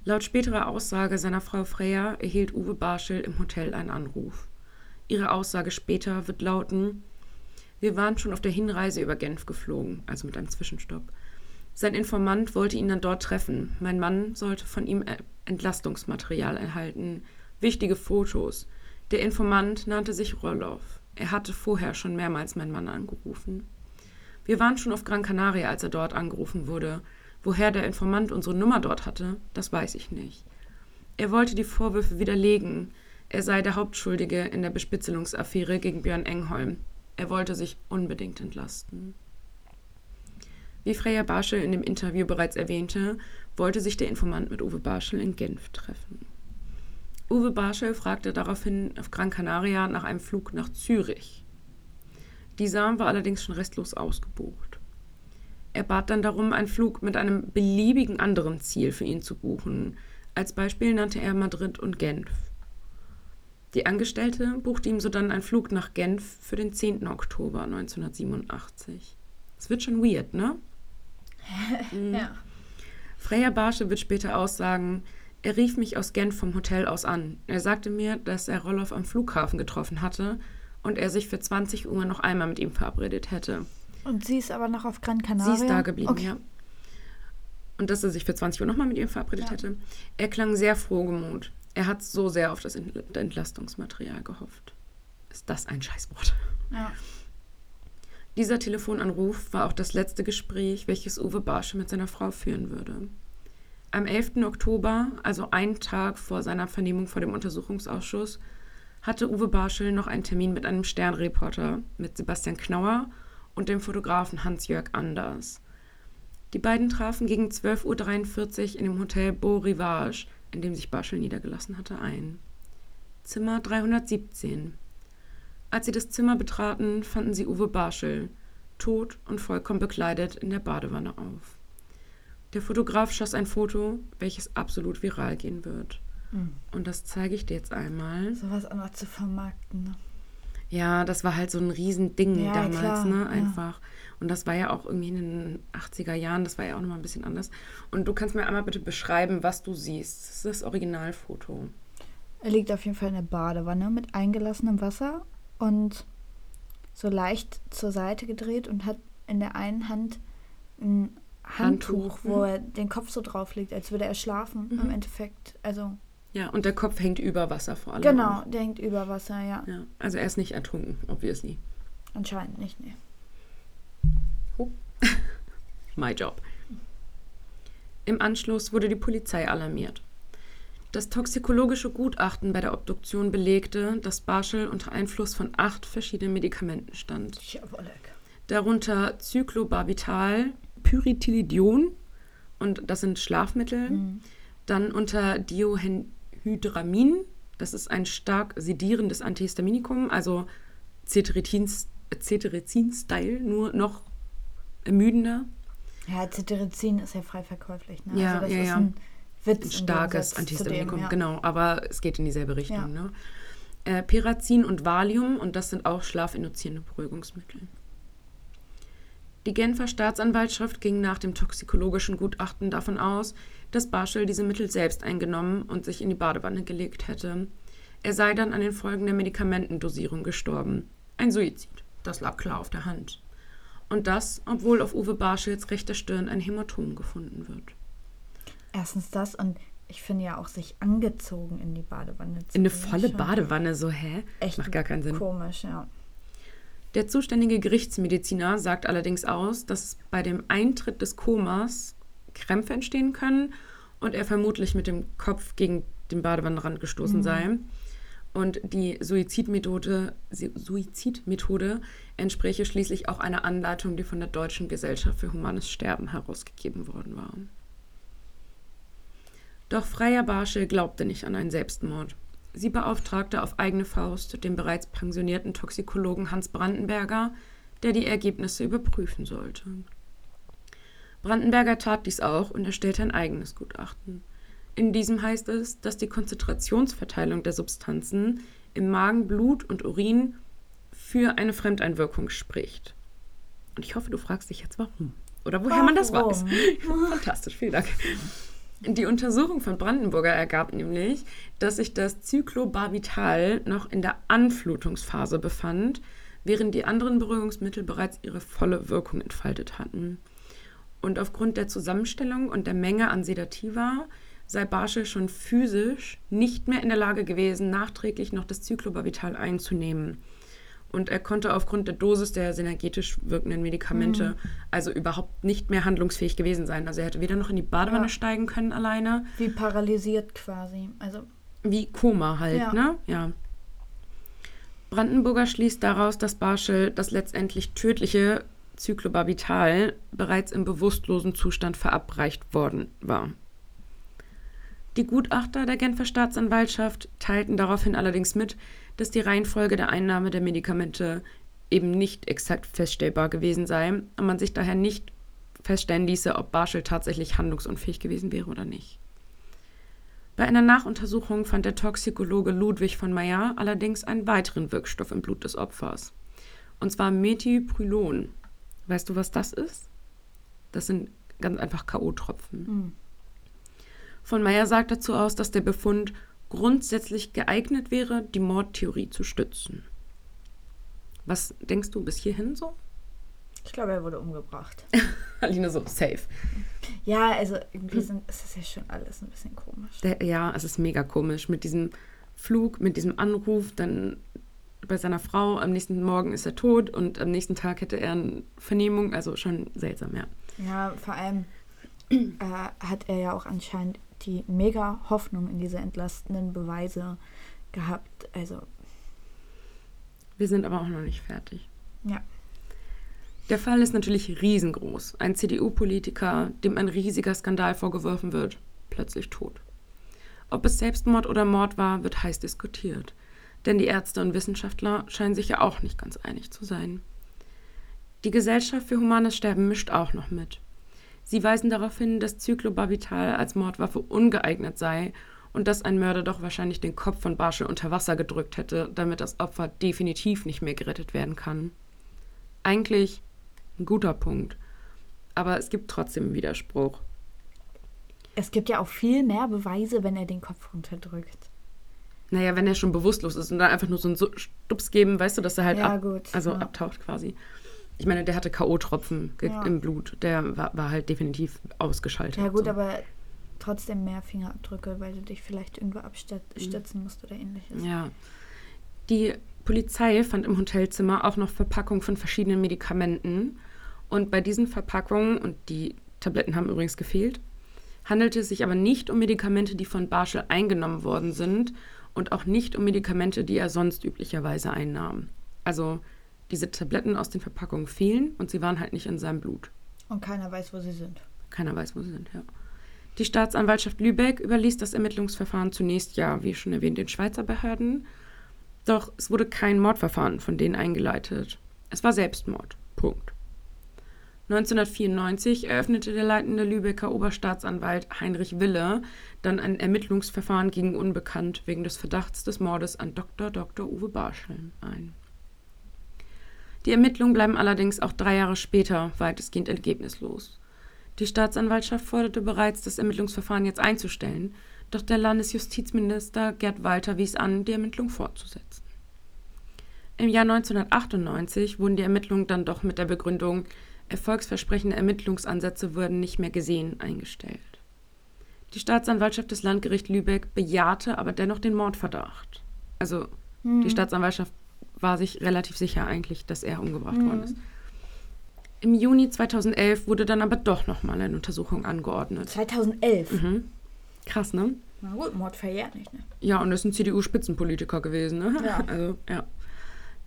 Laut späterer Aussage seiner Frau Freya erhielt Uwe Barschel im Hotel einen Anruf. Ihre Aussage später wird lauten: Wir waren schon auf der Hinreise über Genf geflogen, also mit einem Zwischenstopp. Sein Informant wollte ihn dann dort treffen. Mein Mann sollte von ihm Entlastungsmaterial erhalten, wichtige Fotos. Der Informant nannte sich Roloff. Er hatte vorher schon mehrmals meinen Mann angerufen. Wir waren schon auf Gran Canaria, als er dort angerufen wurde. Woher der Informant unsere Nummer dort hatte, das weiß ich nicht. Er wollte die Vorwürfe widerlegen. Er sei der Hauptschuldige in der Bespitzelungsaffäre gegen Björn Engholm. Er wollte sich unbedingt entlasten. Wie Freya Barschel in dem Interview bereits erwähnte, wollte sich der Informant mit Uwe Barschel in Genf treffen. Uwe Barschel fragte daraufhin auf Gran Canaria nach einem Flug nach Zürich. Dieser war allerdings schon restlos ausgebucht. Er bat dann darum, einen Flug mit einem beliebigen anderen Ziel für ihn zu buchen. Als Beispiel nannte er Madrid und Genf. Die Angestellte buchte ihm sodann einen Flug nach Genf für den 10. Oktober 1987. Es wird schon weird, ne? [laughs] Mhm. ja. Freya Barsche wird später aussagen, er rief mich aus Genf vom Hotel aus an. Er sagte mir, dass er Roloff am Flughafen getroffen hatte und er sich für 20 Uhr noch einmal mit ihm verabredet hätte. Und sie ist aber noch auf Gran Canaria? Sie ist da geblieben, okay. ja. Und dass er sich für 20 Uhr nochmal mit ihm verabredet ja. hätte. Er klang sehr frohgemut. Er hat so sehr auf das Entlastungsmaterial gehofft. Ist das ein Scheißwort? Ja. Dieser Telefonanruf war auch das letzte Gespräch, welches Uwe Barsche mit seiner Frau führen würde. Am 11. Oktober, also einen Tag vor seiner Vernehmung vor dem Untersuchungsausschuss, hatte Uwe Barschel noch einen Termin mit einem Sternreporter, mit Sebastian Knauer und dem Fotografen Hans-Jörg Anders. Die beiden trafen gegen 12.43 Uhr in dem Hotel Beau Rivage, in dem sich Barschel niedergelassen hatte, ein. Zimmer 317. Als sie das Zimmer betraten, fanden sie Uwe Barschel, tot und vollkommen bekleidet in der Badewanne auf. Der Fotograf schoss ein Foto, welches absolut viral gehen wird. Mhm. Und das zeige ich dir jetzt einmal. Sowas auch noch zu vermarkten. Ne? Ja, das war halt so ein Riesending ja, damals, klar, ne? Einfach. Ja. Und das war ja auch irgendwie in den 80er Jahren, das war ja auch nochmal ein bisschen anders. Und du kannst mir einmal bitte beschreiben, was du siehst. Das ist das Originalfoto. Er liegt auf jeden Fall in der Badewanne mit eingelassenem Wasser und so leicht zur Seite gedreht und hat in der einen Hand ein Handtuch, Handtuch wo mhm. er den Kopf so drauf legt, als würde er schlafen mhm. im Endeffekt. Also ja, und der Kopf hängt über Wasser vor allem. Genau, auch. der hängt über Wasser, ja. ja. Also er ist nicht ertrunken, obviously. Anscheinend nicht, nee. Oh. [laughs] My job. Im Anschluss wurde die Polizei alarmiert. Das toxikologische Gutachten bei der Obduktion belegte, dass Barschel unter Einfluss von acht verschiedenen Medikamenten stand. Jawollek. Darunter Cyclobarbital, Pyritilidion, und das sind Schlafmittel. Mhm. Dann unter Diohenhydramin, das ist ein stark sedierendes Antihistaminikum, also Cetirizin-Style, nur noch ermüdender. Ja, Cetirizin ist ja frei verkäuflich. Ne? Ja, also das ja, ist ja. ein Witz. Ein starkes Antihistaminikum, ja. genau. Aber es geht in dieselbe Richtung. Ja. Ne? Äh, Perazin und Valium, und das sind auch schlafinduzierende Beruhigungsmittel. Die Genfer Staatsanwaltschaft ging nach dem toxikologischen Gutachten davon aus, dass Barschel diese Mittel selbst eingenommen und sich in die Badewanne gelegt hätte. Er sei dann an den Folgen der Medikamentendosierung gestorben. Ein Suizid. Das lag klar auf der Hand. Und das, obwohl auf Uwe Barschels rechter Stirn ein Hämatom gefunden wird. Erstens das und ich finde ja auch sich angezogen in die Badewanne zu In eine volle Badewanne, so hä? Echt Macht gar keinen Sinn. Komisch, ja. Der zuständige Gerichtsmediziner sagt allerdings aus, dass bei dem Eintritt des Komas Krämpfe entstehen können und er vermutlich mit dem Kopf gegen den Badewannenrand gestoßen mhm. sei. Und die Suizidmethode, Suizidmethode entspräche schließlich auch einer Anleitung, die von der Deutschen Gesellschaft für Humanes Sterben herausgegeben worden war. Doch Freier Barsche glaubte nicht an einen Selbstmord. Sie beauftragte auf eigene Faust den bereits pensionierten Toxikologen Hans Brandenberger, der die Ergebnisse überprüfen sollte. Brandenberger tat dies auch und erstellte ein eigenes Gutachten. In diesem heißt es, dass die Konzentrationsverteilung der Substanzen im Magen, Blut und Urin für eine Fremdeinwirkung spricht. Und ich hoffe, du fragst dich jetzt, warum. Oder woher warum? man das weiß. [laughs] Fantastisch, vielen Dank. Die Untersuchung von Brandenburger ergab nämlich, dass sich das Cyclobarbital noch in der Anflutungsphase befand, während die anderen Beruhigungsmittel bereits ihre volle Wirkung entfaltet hatten. Und aufgrund der Zusammenstellung und der Menge an Sedativa sei Barschel schon physisch nicht mehr in der Lage gewesen, nachträglich noch das Cyclobarbital einzunehmen. Und er konnte aufgrund der Dosis der synergetisch wirkenden Medikamente mhm. also überhaupt nicht mehr handlungsfähig gewesen sein. Also er hätte weder noch in die Badewanne ja. steigen können alleine. Wie paralysiert quasi. Also wie Koma halt, ja. ne? Ja. Brandenburger schließt daraus, dass Barschel das letztendlich tödliche Cyclobarbital bereits im bewusstlosen Zustand verabreicht worden war. Die Gutachter der Genfer Staatsanwaltschaft teilten daraufhin allerdings mit, dass die Reihenfolge der Einnahme der Medikamente eben nicht exakt feststellbar gewesen sei und man sich daher nicht feststellen ließe, ob Barschel tatsächlich handlungsunfähig gewesen wäre oder nicht. Bei einer Nachuntersuchung fand der Toxikologe Ludwig von Meyer allerdings einen weiteren Wirkstoff im Blut des Opfers, und zwar Methylprylon. Weißt du, was das ist? Das sind ganz einfach K.O.-Tropfen. Mhm. Von Meyer sagt dazu aus, dass der Befund grundsätzlich geeignet wäre, die Mordtheorie zu stützen. Was denkst du bis hierhin so? Ich glaube, er wurde umgebracht. [laughs] Aline so, safe. Ja, also irgendwie sind, ist das ja schon alles ein bisschen komisch. Der, ja, es ist mega komisch. Mit diesem Flug, mit diesem Anruf, dann bei seiner Frau, am nächsten Morgen ist er tot und am nächsten Tag hätte er eine Vernehmung, also schon seltsam, ja. Ja, vor allem äh, hat er ja auch anscheinend die mega Hoffnung in diese entlastenden Beweise gehabt. Also. Wir sind aber auch noch nicht fertig. Ja. Der Fall ist natürlich riesengroß. Ein CDU-Politiker, dem ein riesiger Skandal vorgeworfen wird, plötzlich tot. Ob es Selbstmord oder Mord war, wird heiß diskutiert. Denn die Ärzte und Wissenschaftler scheinen sich ja auch nicht ganz einig zu sein. Die Gesellschaft für humanes Sterben mischt auch noch mit. Sie weisen darauf hin, dass Cyclobarbital als Mordwaffe ungeeignet sei und dass ein Mörder doch wahrscheinlich den Kopf von Barschel unter Wasser gedrückt hätte, damit das Opfer definitiv nicht mehr gerettet werden kann. Eigentlich ein guter Punkt, aber es gibt trotzdem einen Widerspruch. Es gibt ja auch viel mehr Beweise, wenn er den Kopf runterdrückt. Naja, wenn er schon bewusstlos ist und dann einfach nur so einen Stups geben, weißt du, dass er halt Ja, ab, gut, also ja. abtaucht quasi. Ich meine, der hatte K.O.-Tropfen Ja. im Blut. Der war, war halt definitiv ausgeschaltet. Ja gut, so. aber trotzdem mehr Fingerabdrücke, weil du dich vielleicht irgendwo abstützen musst oder ähnliches. Ja. Die Polizei fand im Hotelzimmer auch noch Verpackungen von verschiedenen Medikamenten. Und bei diesen Verpackungen, und die Tabletten haben übrigens gefehlt, handelte es sich aber nicht um Medikamente, die von Barschel eingenommen worden sind und auch nicht um Medikamente, die er sonst üblicherweise einnahm. Also diese Tabletten aus den Verpackungen fehlen und sie waren halt nicht in seinem Blut. Und keiner weiß, wo sie sind. Keiner weiß, wo sie sind, ja. Die Staatsanwaltschaft Lübeck überließ das Ermittlungsverfahren zunächst, ja, wie schon erwähnt, den Schweizer Behörden. Doch es wurde kein Mordverfahren von denen eingeleitet. Es war Selbstmord. Punkt. 1994 eröffnete der leitende Lübecker Oberstaatsanwalt Heinrich Wille dann ein Ermittlungsverfahren gegen Unbekannt wegen des Verdachts des Mordes an Dr. Dr. Uwe Barschel ein. Die Ermittlungen bleiben allerdings auch drei Jahre später weitestgehend ergebnislos. Die Staatsanwaltschaft forderte bereits, das Ermittlungsverfahren jetzt einzustellen, doch der Landesjustizminister Gerd Walter wies an, die Ermittlung fortzusetzen. Im Jahr 1998 wurden die Ermittlungen dann doch mit der Begründung, erfolgsversprechende Ermittlungsansätze würden nicht mehr gesehen, eingestellt. Die Staatsanwaltschaft des Landgericht Lübeck bejahte aber dennoch den Mordverdacht. Also die Staatsanwaltschaft war sich relativ sicher eigentlich, dass er umgebracht worden ist. Im Juni 2011 wurde dann aber doch nochmal eine Untersuchung angeordnet. 2011. Mhm. Krass, ne? Na gut, Mord verjährt nicht, ne? Ja, und das ist ein CDU-Spitzenpolitiker gewesen, ne? Ja. [laughs] Also, ja.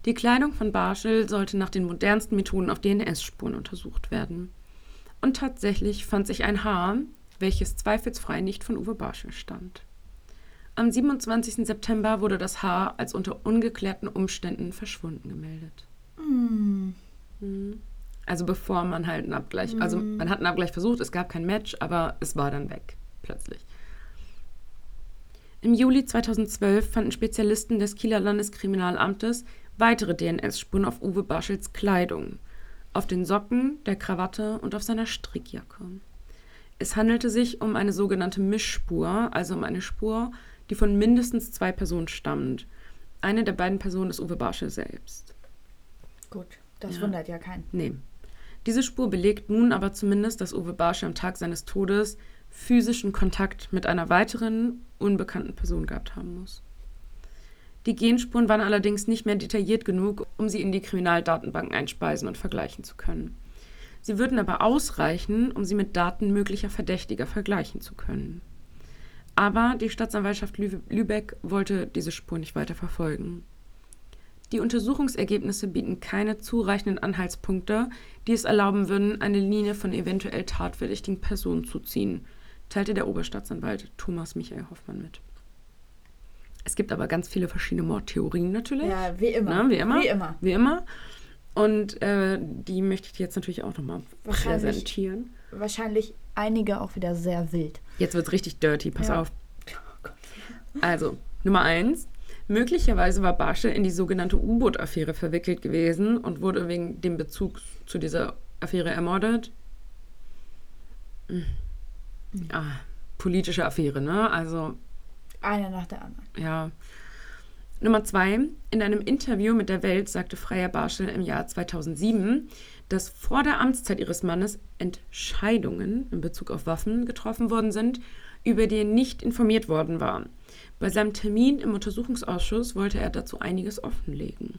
Die Kleidung von Barschel sollte nach den modernsten Methoden auf DNS-Spuren untersucht werden. Und tatsächlich fand sich ein Haar, welches zweifelsfrei nicht von Uwe Barschel stammt. Am 27. September wurde das Haar als unter ungeklärten Umständen verschwunden gemeldet. Hm. Mhm. Also bevor man halt einen Abgleich, also man hat einen Abgleich versucht, es gab kein Match, aber es war dann weg, plötzlich. Im Juli 2012 fanden Spezialisten des Kieler Landeskriminalamtes weitere DNS-Spuren auf Uwe Barschels Kleidung, auf den Socken, der Krawatte und auf seiner Strickjacke. Es handelte sich um eine sogenannte Mischspur, also um eine Spur, die von mindestens zwei Personen stammt. Eine der beiden Personen ist Uwe Barschel selbst. Gut, das Ja. wundert ja keinen. Nee. Diese Spur belegt nun aber zumindest, dass Uwe Barschel am Tag seines Todes physischen Kontakt mit einer weiteren unbekannten Person gehabt haben muss. Die Genspuren waren allerdings nicht mehr detailliert genug, um sie in die Kriminaldatenbanken einspeisen und vergleichen zu können. Sie würden aber ausreichen, um sie mit Daten möglicher Verdächtiger vergleichen zu können. Aber die Staatsanwaltschaft Lü Lübeck wollte diese Spur nicht weiter verfolgen. Die Untersuchungsergebnisse bieten keine zureichenden Anhaltspunkte, die es erlauben würden, eine Linie von eventuell tatverdächtigen Personen zu ziehen, teilte der Oberstaatsanwalt Thomas Michael Hoffmann mit. Es gibt aber ganz viele verschiedene Mordtheorien natürlich. Ja, wie immer. Ne, wie immer. Wie immer. Wie immer. Und äh, die möchte ich dir jetzt natürlich auch nochmal präsentieren. Wahrscheinlich einige auch wieder sehr wild. Jetzt wird es richtig dirty, pass Ja. auf. Also, Nummer eins. Möglicherweise war Barschel in die sogenannte U-Boot-Affäre verwickelt gewesen und wurde wegen dem Bezug zu dieser Affäre ermordet. Hm. Ah, politische Affäre, ne? Also, Eine nach der anderen. ja. Nummer zwei. In einem Interview mit der Welt sagte Freier Barschel im Jahr 2007, dass vor der Amtszeit ihres Mannes Entscheidungen in Bezug auf Waffen getroffen worden sind, über die er nicht informiert worden war. Bei seinem Termin im Untersuchungsausschuss wollte er dazu einiges offenlegen.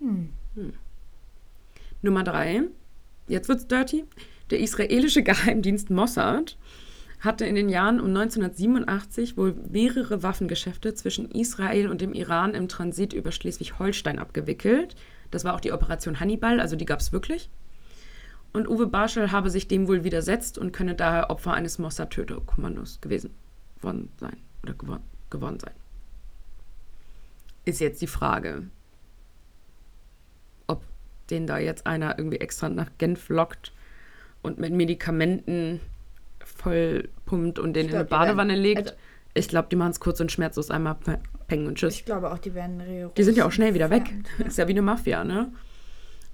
Hm. Nummer drei. Jetzt wird's dirty. Der israelische Geheimdienst Mossad hatte in den Jahren um 1987 wohl mehrere Waffengeschäfte zwischen Israel und dem Iran im Transit über Schleswig-Holstein abgewickelt. Das war auch die Operation Hannibal, also die gab es wirklich. Und Uwe Barschel habe sich dem wohl widersetzt und könne daher Opfer eines Mossad-Tötekommandos gewesen worden sein oder gewor geworden sein. Ist jetzt die Frage, ob den da jetzt einer irgendwie extra nach Genf lockt und mit Medikamenten voll pumpt und den Ich in eine glaub, Badewanne werden- legt. also- ich glaube, die machen es kurz und schmerzlos einmal pengen und tschüss. Ich glaube auch, die werden rigoros Die sind ja auch schnell wieder weg. entfernt. [laughs] Ist ja wie eine Mafia, ne?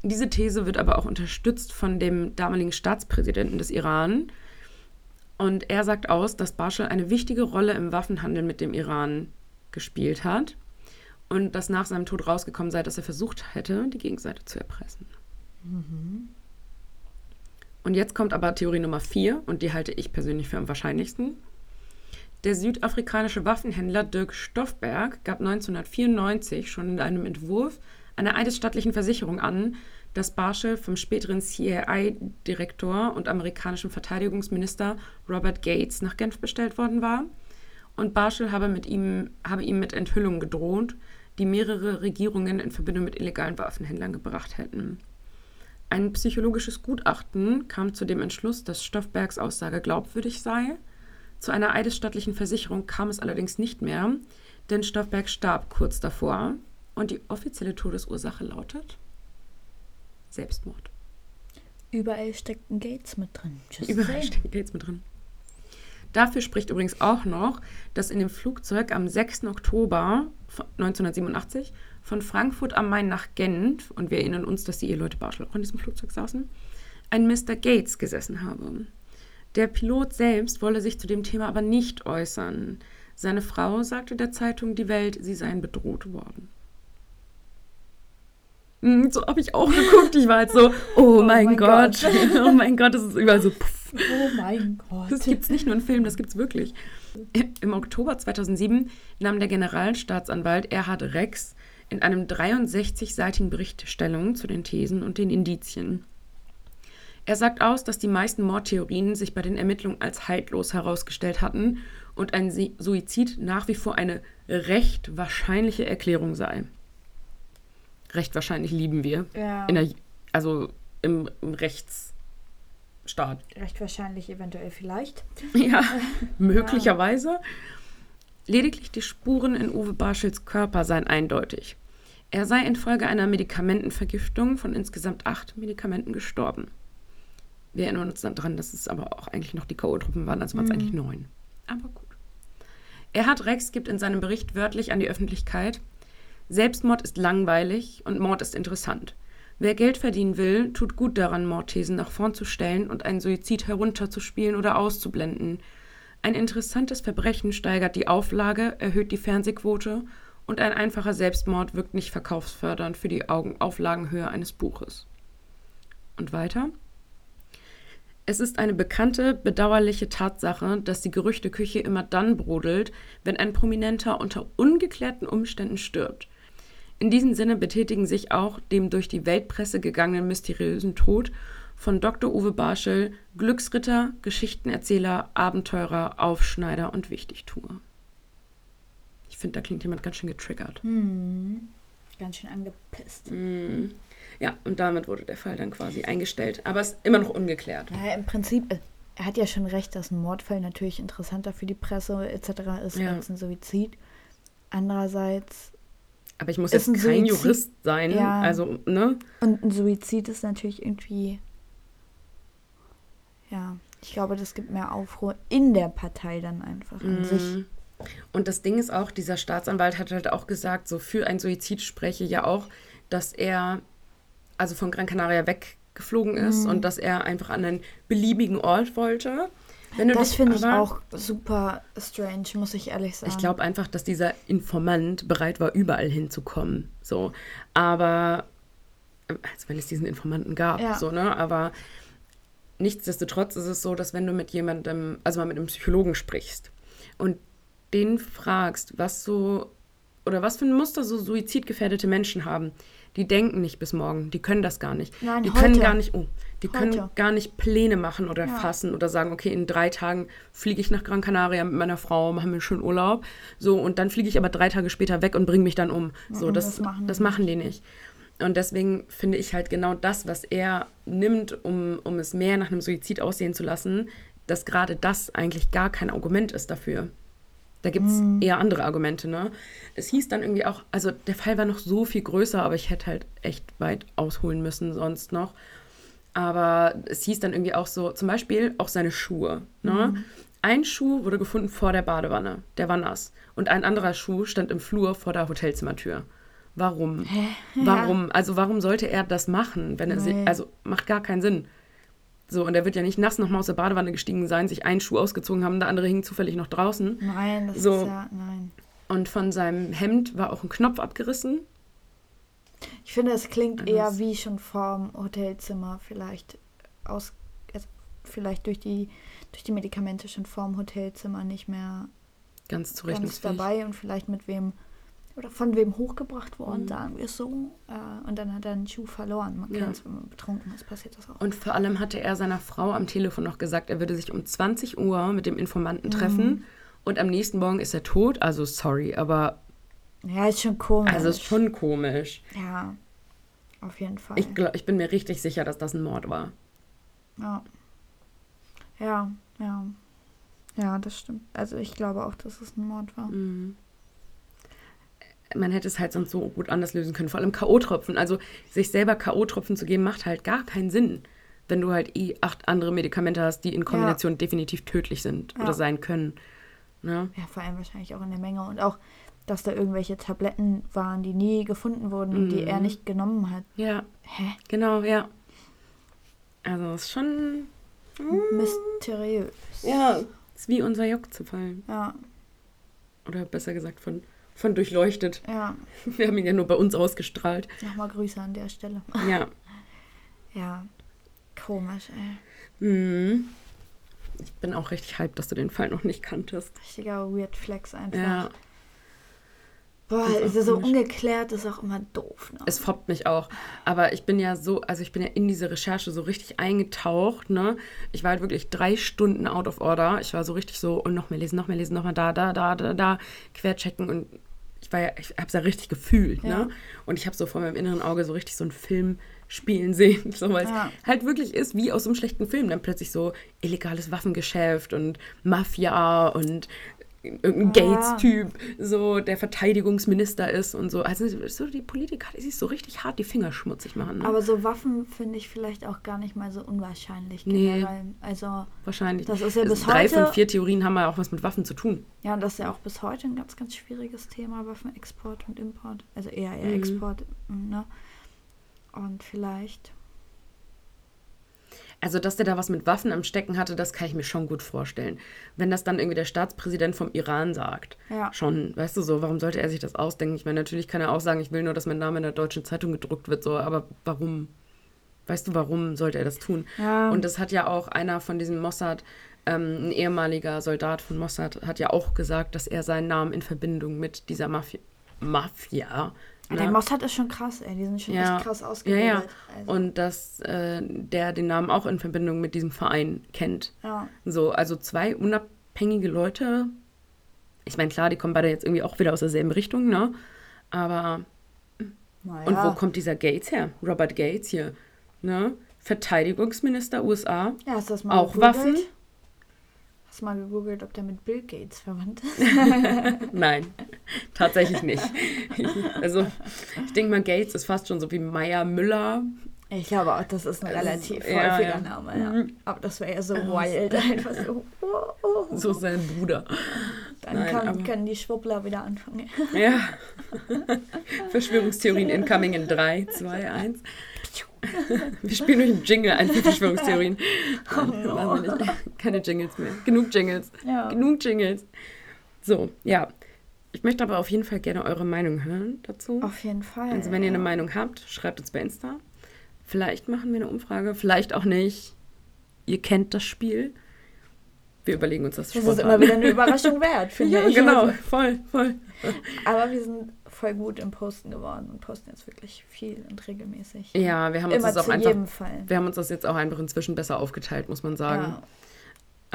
Diese These wird aber auch unterstützt von dem damaligen Staatspräsidenten des Iran. Und er sagt aus, dass Barschel eine wichtige Rolle im Waffenhandel mit dem Iran gespielt hat und dass nach seinem Tod rausgekommen sei, dass er versucht hätte, die Gegenseite zu erpressen. Und jetzt kommt aber Theorie Nummer vier und die halte ich persönlich für am wahrscheinlichsten. Der südafrikanische Waffenhändler Dirk Stoffberg gab 1994 schon in einem Entwurf einer eidesstattlichen Versicherung an, dass Barschel vom späteren CIA-Direktor und amerikanischen Verteidigungsminister Robert Gates nach Genf bestellt worden war. Und Barschel habe, mit ihm, habe ihm mit Enthüllungen gedroht, die mehrere Regierungen in Verbindung mit illegalen Waffenhändlern gebracht hätten. Ein psychologisches Gutachten kam zu dem Entschluss, dass Stoffbergs Aussage glaubwürdig sei. Zu einer eidesstattlichen Versicherung kam es allerdings nicht mehr, denn Stoffberg starb kurz davor und die offizielle Todesursache lautet Selbstmord. Überall steckt ein Gates mit drin. Just Überall steht Gates mit drin. Dafür spricht übrigens auch noch, dass in dem Flugzeug am 6. Oktober von 1987 von Frankfurt am Main nach Genf, und wir erinnern uns, dass die Eheleute Barschel auch in diesem Flugzeug saßen, ein Mr. Gates gesessen habe. Der Pilot selbst wolle sich zu dem Thema aber nicht äußern. Seine Frau sagte der Zeitung Die Welt, sie seien bedroht worden. Hm, So habe ich auch geguckt. Ich war halt so, [laughs] oh, mein, mein Gott. Gott. [laughs] oh mein Gott, das ist überall so. Puff. Oh mein Gott. Das gibt es nicht nur in Filmen, das gibt es wirklich. Im Oktober 2007 nahm der Generalstaatsanwalt Erhard Rex in einem 63-seitigen Bericht Stellung zu den Thesen und den Indizien. Er sagt aus, dass die meisten Mordtheorien sich bei den Ermittlungen als haltlos herausgestellt hatten und ein Suizid nach wie vor eine recht wahrscheinliche Erklärung sei. Recht wahrscheinlich lieben wir. Ja. In der, also im, im Rechtsstaat. Recht wahrscheinlich, eventuell vielleicht. [laughs] [laughs] Ja, möglicherweise. Lediglich die Spuren in Uwe Barschels Körper seien eindeutig. Er sei infolge einer Medikamentenvergiftung von insgesamt acht Medikamenten gestorben. Wir erinnern uns dann daran, dass es aber auch eigentlich noch die K.O.-Truppen waren, also waren es eigentlich neun. Aber gut. Erhard Rex gibt in seinem Bericht wörtlich an die Öffentlichkeit, Selbstmord ist langweilig und Mord ist interessant. Wer Geld verdienen will, tut gut daran, Mordthesen nach vorn zu stellen und einen Suizid herunterzuspielen oder auszublenden. Ein interessantes Verbrechen steigert die Auflage, erhöht die Fernsehquote und ein einfacher Selbstmord wirkt nicht verkaufsfördernd für die Auflagenhöhe eines Buches. Und weiter? Es ist eine bekannte, bedauerliche Tatsache, dass die Gerüchteküche immer dann brodelt, wenn ein Prominenter unter ungeklärten Umständen stirbt. In diesem Sinne betätigen sich auch dem durch die Weltpresse gegangenen mysteriösen Tod von Dr. Uwe Barschel Glücksritter, Geschichtenerzähler, Abenteurer, Aufschneider und Wichtigtuer. Ich finde, da klingt jemand ganz schön getriggert. Hm. Ganz schön angepisst. Mm. Ja, und damit wurde der Fall dann quasi eingestellt. Aber es ist immer noch ungeklärt. Naja, im Prinzip, äh, er hat ja schon recht, dass ein Mordfall natürlich interessanter für die Presse etc. ist Ja. als ein Suizid. Andererseits, Aber ich muss jetzt ein kein Suizid- Jurist sein. Ja. Also, ne? und ein Suizid ist natürlich irgendwie, ja, ich glaube, das gibt mehr Aufruhr in der Partei dann einfach an sich. Mhm. Und das Ding ist auch, dieser Staatsanwalt hat halt auch gesagt, so für einen Suizid spreche ja auch, dass er also von Gran Canaria weggeflogen ist Mhm. und dass er einfach an einen beliebigen Ort wollte. Wenn du Das finde ich auch super strange, muss ich ehrlich sagen. Ich glaube einfach, dass dieser Informant bereit war, überall hinzukommen. So. Aber, als wenn es diesen Informanten gab, Ja. so, ne? Aber nichtsdestotrotz ist es so, dass wenn du mit jemandem, also mal mit einem Psychologen sprichst und den fragst, was so, oder was für ein Muster so suizidgefährdete Menschen haben, die denken nicht bis morgen, die können das gar nicht. Nein, die können heute. gar nicht, oh, die können Heute. gar nicht Pläne machen oder Ja. fassen oder sagen, okay, in drei Tagen fliege ich nach Gran Canaria mit meiner Frau, machen wir einen schönen Urlaub. So, und dann fliege ich aber drei Tage später weg und bringe mich dann um. So, das, das machen das machen die nicht. Und deswegen finde ich halt genau das, was er nimmt, um, um es mehr nach einem Suizid aussehen zu lassen, dass gerade das eigentlich gar kein Argument ist dafür. Da gibt es eher andere Argumente, ne? Es hieß dann irgendwie auch, also der Fall war noch so viel größer, aber ich hätte halt echt weit ausholen müssen sonst noch. Aber es hieß dann irgendwie auch so, zum Beispiel auch seine Schuhe. Ne? Ein Schuh wurde gefunden vor der Badewanne, der war nass. Und ein anderer Schuh stand im Flur vor der Hotelzimmertür. Warum? Warum? Also warum sollte er das machen, wenn er sich, Nee. also macht gar keinen Sinn. So, und er wird ja nicht nass nochmal aus der Badewanne gestiegen sein, sich einen Schuh ausgezogen haben, der andere hing zufällig noch draußen. Nein, das So. ist ja, nein. Und von seinem Hemd war auch ein Knopf abgerissen. Ich finde, es klingt Also eher wie schon vorm Hotelzimmer vielleicht aus, also vielleicht durch die, durch die Medikamente schon vorm Hotelzimmer nicht mehr Ganz ganz zurechnungsfähig. dabei und vielleicht mit wem oder von wem hochgebracht worden, Mhm. sagen wir es so. Äh, und dann hat er einen Schuh verloren. Man Ja. kennt es, wenn man betrunken ist, passiert das auch. Und vor allem hatte er seiner Frau am Telefon noch gesagt, er würde sich um 20 Uhr mit dem Informanten treffen. Und am nächsten Morgen ist er tot. Also sorry, aber ja, ist schon komisch. also ist schon komisch. Ja, auf jeden Fall. Ich, glaub, ich bin mir richtig sicher, dass das ein Mord war. Ja. Ja, ja. Ja, das stimmt. Also ich glaube auch, dass es ein Mord war. Mhm. Man hätte es halt sonst so gut anders lösen können. Vor allem K.O.-Tropfen. Also sich selber K.O.-Tropfen zu geben, macht halt gar keinen Sinn. Wenn du halt eh acht andere Medikamente hast, die in Kombination definitiv tödlich sind Ja. oder sein können. Ne? Ja, vor allem wahrscheinlich auch in der Menge. Und auch, dass da irgendwelche Tabletten waren, die nie gefunden wurden und die er Mhm. nicht genommen hat. Ja, Hä? genau, ja. Also es ist schon. Mysteriös. Ja, ist wie unser Jockzipfel. Ja, Oder besser gesagt von, von durchleuchtet. ja. [laughs] Wir haben ihn ja nur bei uns ausgestrahlt. Nochmal Grüße an der Stelle. Ja. [laughs] Ja, komisch, ey. Mhm. Ich bin auch richtig hyped, dass du den Fall noch nicht kanntest. Richtiger Weird Flex einfach. Ja. Boah, Ist so komisch. ungeklärt, ist auch immer doof. Ne? Es foppt mich auch. Aber ich bin ja so, also ich bin ja in diese Recherche so richtig eingetaucht, ne? Ich war halt wirklich drei Stunden out of order. Ich war so richtig so, und noch mehr lesen, noch mehr lesen, noch mal da, da, da, da, da, querchecken und ich war ja, ich hab's ja richtig gefühlt, Ja. ne? Und ich habe so vor meinem inneren Auge so richtig so einen Film spielen sehen, [laughs] so weil es Ja. halt wirklich ist wie aus so einem schlechten Film. Dann plötzlich so illegales Waffengeschäft und Mafia und irgendein Ja. Gates-Typ, so der Verteidigungsminister ist und so. Also so die Politiker, die sich so richtig hart die Finger schmutzig machen. Ne? Aber so Waffen finde ich vielleicht auch gar nicht mal so unwahrscheinlich Nee. generell. Also, Wahrscheinlich. das ist ja Also bis drei heute- von vier Theorien haben ja auch was mit Waffen zu tun. ja, und das ist ja auch bis heute ein ganz, ganz schwieriges Thema, Waffenexport und Import. Also eher eher Mhm. Export, ne? Und vielleicht. Also, dass der da was mit Waffen am Stecken hatte, das kann ich mir schon gut vorstellen. Wenn das dann irgendwie der Staatspräsident vom Iran sagt, Ja. schon, weißt du so, warum sollte er sich das ausdenken? Ich meine, natürlich kann er auch sagen, ich will nur, dass mein Name in der deutschen Zeitung gedruckt wird, so, aber warum? Weißt du, warum sollte er das tun? Ja. Und das hat ja auch einer von diesem Mossad, ähm, ein ehemaliger Soldat von Mossad, hat ja auch gesagt, dass er seinen Namen in Verbindung mit dieser Mafia, Mafia Der ne? Mossad ist schon krass, ey. Die sind schon Ja. echt krass ja, ausgebildet. ja. Also, Und dass äh, der den Namen auch in Verbindung mit diesem Verein kennt. ja. So, also zwei unabhängige Leute. Ich meine, klar, die kommen beide jetzt irgendwie auch wieder aus derselben Richtung, ne? Aber Naja. und wo kommt dieser Gates her? Robert Gates hier, ne? Verteidigungsminister USA. Ja, du das mal Auch? Waffen? Hast du mal gegoogelt, ob der mit Bill Gates verwandt ist? [laughs] Nein, tatsächlich nicht. [laughs] also, ich denke mal, Gates ist fast schon so wie Meyer Müller. Ich glaube auch, das ist ein relativ ja, häufiger ja. Name, ja. Mhm. Aber das wäre ja so wild, [laughs] einfach so. Oh, oh. So sein Bruder. Dann Nein, kann, können die Schwuppler wieder anfangen. Ja. Verschwörungstheorien incoming in 3, 2, 1. [laughs] Wir spielen durch einen Jingle ein für Verschwörungstheorien. [laughs] Oh no. Keine Jingles mehr. Genug Jingles. Ja. Genug Jingles. So, ja. Ich möchte aber auf jeden Fall gerne eure Meinung hören dazu. Auf jeden Fall. Also wenn ihr eine ja. Meinung habt, schreibt uns bei Insta. Vielleicht machen wir eine Umfrage, vielleicht auch nicht. Ihr kennt das Spiel. Wir überlegen uns das Das ist immer wieder eine [laughs] Überraschung wert, finde Ja, ich. genau. Also, Voll, voll. aber wir sind voll gut im Posten geworden und posten jetzt wirklich viel und regelmäßig. Ja, wir haben uns Immer das auch einfach. Wir haben uns das jetzt auch einfach inzwischen besser aufgeteilt, muss man sagen. Ja.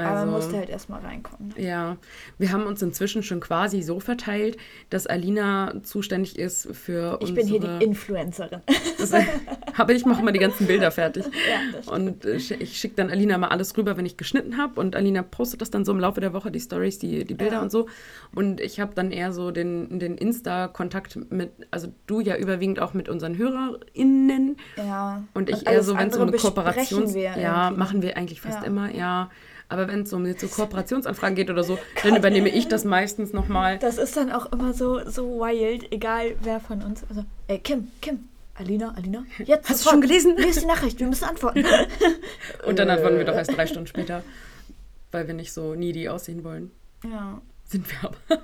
Aber Also- musste halt erstmal reinkommen. Ja, wir haben uns inzwischen schon quasi so verteilt, dass Alina zuständig ist für Ich unsere... bin hier die Influencerin. Aber ich mache immer die ganzen Bilder [laughs] fertig. ja. Und äh, ich schicke dann Alina mal alles rüber, wenn ich geschnitten habe. Und Alina postet das dann so im Laufe der Woche, die Stories, die, die Bilder Ja. und so. Und ich habe dann eher so den, den Insta-Kontakt mit, also du ja überwiegend auch mit unseren HörerInnen. Ja. Und ich eher alles so, wenn es so eine Kooperation Ja, irgendwie. machen wir eigentlich fast Ja. immer, ja. Aber wenn es um jetzt so Kooperationsanfragen geht oder so, [laughs] dann übernehme ich das meistens nochmal. Das ist dann auch immer so, so wild, egal wer von uns. Also, ey, Kim, Kim, Alina, Alina, jetzt Hast du sofort. schon gelesen? Lies die Nachricht, wir müssen antworten. [laughs] Und dann antworten wir doch Äh. [laughs] erst drei Stunden später, weil wir nicht so needy aussehen wollen. Ja. Sind wir aber.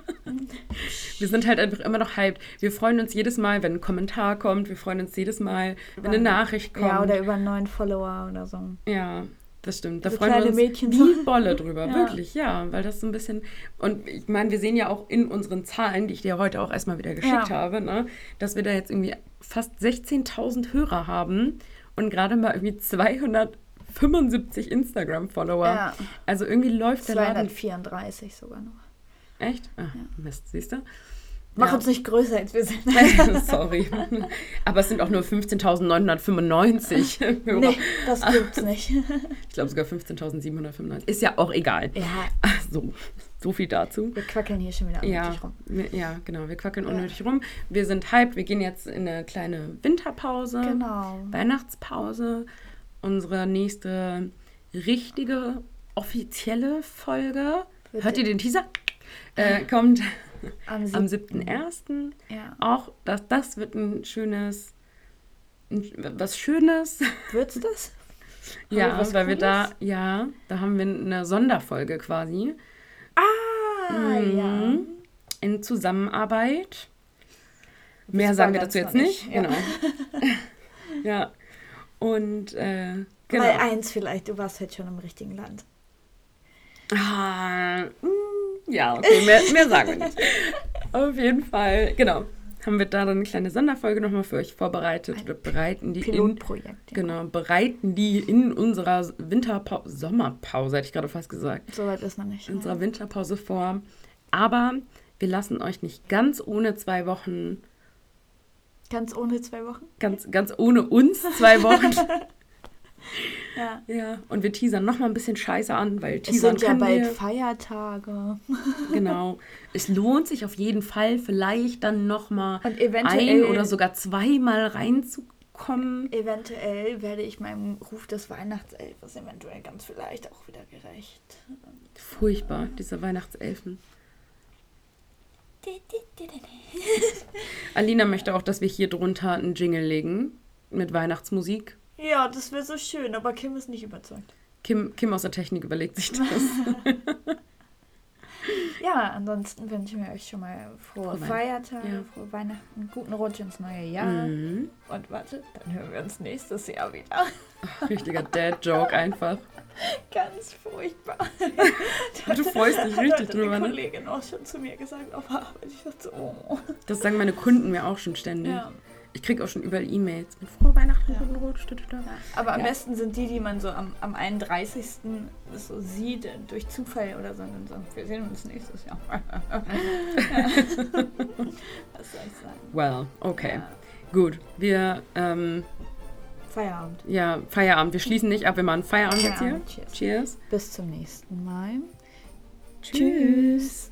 wir sind halt einfach immer noch hyped. Wir freuen uns jedes Mal, wenn ein Kommentar kommt. Wir freuen uns jedes Mal, wenn eine Nachricht kommt. ja, oder über einen neuen Follower oder so. Ja, das stimmt. Da So freuen wir uns Mädchen wie so. Bolle [laughs] drüber. Ja. Wirklich, ja. Weil das so ein bisschen... Und ich meine, wir sehen ja auch in unseren Zahlen, die ich dir heute auch erstmal wieder geschickt Ja. habe, ne, dass wir da jetzt irgendwie fast 16.000 Hörer haben und gerade mal irgendwie 275 Instagram-Follower. Ja. Also irgendwie läuft der Laden... 234 sogar noch. Echt? Ah, Mist, siehst du? Mach Ja. uns nicht größer, als wir sind. [laughs] Sorry. Aber es sind auch nur 15.995 Hörer. nee, das gibt's nicht. [laughs] Ich glaube sogar 15.795. Ist ja auch egal. ja, Ach [laughs] so, so viel dazu. wir quackeln hier schon wieder Ja, unnötig rum. wir- ja, genau. Wir quackeln unnötig rum. Wir sind hyped. Wir gehen jetzt in eine kleine Winterpause. Genau. Weihnachtspause. Unsere nächste richtige, offizielle Folge. Wird Hört ihr den Teaser? Äh, kommt Am, am 7. 7.1. Ja. Auch das, das wird ein schönes, ein, was Schönes. Wird's das? [laughs] Ja, weil wir da, Cooles? ja, da haben wir eine Sonderfolge quasi Ah, ja. Mhm. in Zusammenarbeit. Mehr Das sagen wir dazu jetzt nicht. nicht, ja. Genau. [laughs] ja. Und äh, genau. eins vielleicht, du warst halt schon im richtigen Land. Ah, mm, ja, okay, mehr, mehr sagen wir nicht. [laughs] Auf jeden Fall, genau. Haben wir da dann eine kleine Sonderfolge nochmal für euch vorbereitet. Ein Wir bereiten die in. Ja. genau, bereiten die in unserer Winterpause, Sommerpause, hätte ich gerade fast gesagt, Soweit ist noch nicht. in unserer Winterpause vor. Aber wir lassen euch nicht ganz ohne zwei Wochen, Ganz ohne zwei Wochen? ganz, ganz ohne uns zwei Wochen. [laughs] Ja. ja, und wir teasern nochmal ein bisschen Scheiße an, weil Es teasern sind ja bald wir. Feiertage. [laughs] Genau. Es lohnt sich auf jeden Fall, vielleicht dann nochmal Und eventuell- ein oder sogar zweimal reinzukommen. Eventuell werde ich meinem Ruf des Weihnachtselfes eventuell ganz vielleicht auch wieder gerecht. Furchtbar, diese Weihnachtselfen. [laughs] Alina möchte auch, dass wir hier drunter einen Jingle legen mit Weihnachtsmusik. Ja, das wäre so schön, aber Kim ist nicht überzeugt. Kim, Kim aus der Technik überlegt sich das. [laughs] Ja, ansonsten wünschen wir euch schon mal frohe, Frohe Feiertage, Ja. frohe Weihnachten, guten Rutsch ins neue Jahr. Mhm. Und warte, dann hören wir uns nächstes Jahr wieder. Richtiger Dad-Joke einfach. [laughs] Ganz furchtbar. [laughs] Du freust dich richtig hat drüber, eine ne? Kollegin auch schon zu mir gesagt auf Arbeit. Ich dachte, oh. Das sagen meine Kunden mir auch schon ständig. Ja. Ich kriege auch schon überall E-Mails mit Frohe Weihnachten, Ja. guten Rutsch. Aber am Ja. besten sind die, die man so am, am 31. so sieht, äh, durch Zufall oder so. Und dann so, wir sehen uns nächstes Jahr. [laughs] Was soll ich sagen? Well, okay. Ja. Gut, wir, ähm, Feierabend. ja, Feierabend. Wir schließen nicht ab, wir machen Feierabend jetzt hier. Feierabend, cheers. Cheers. Bis zum nächsten Mal. Tschüss.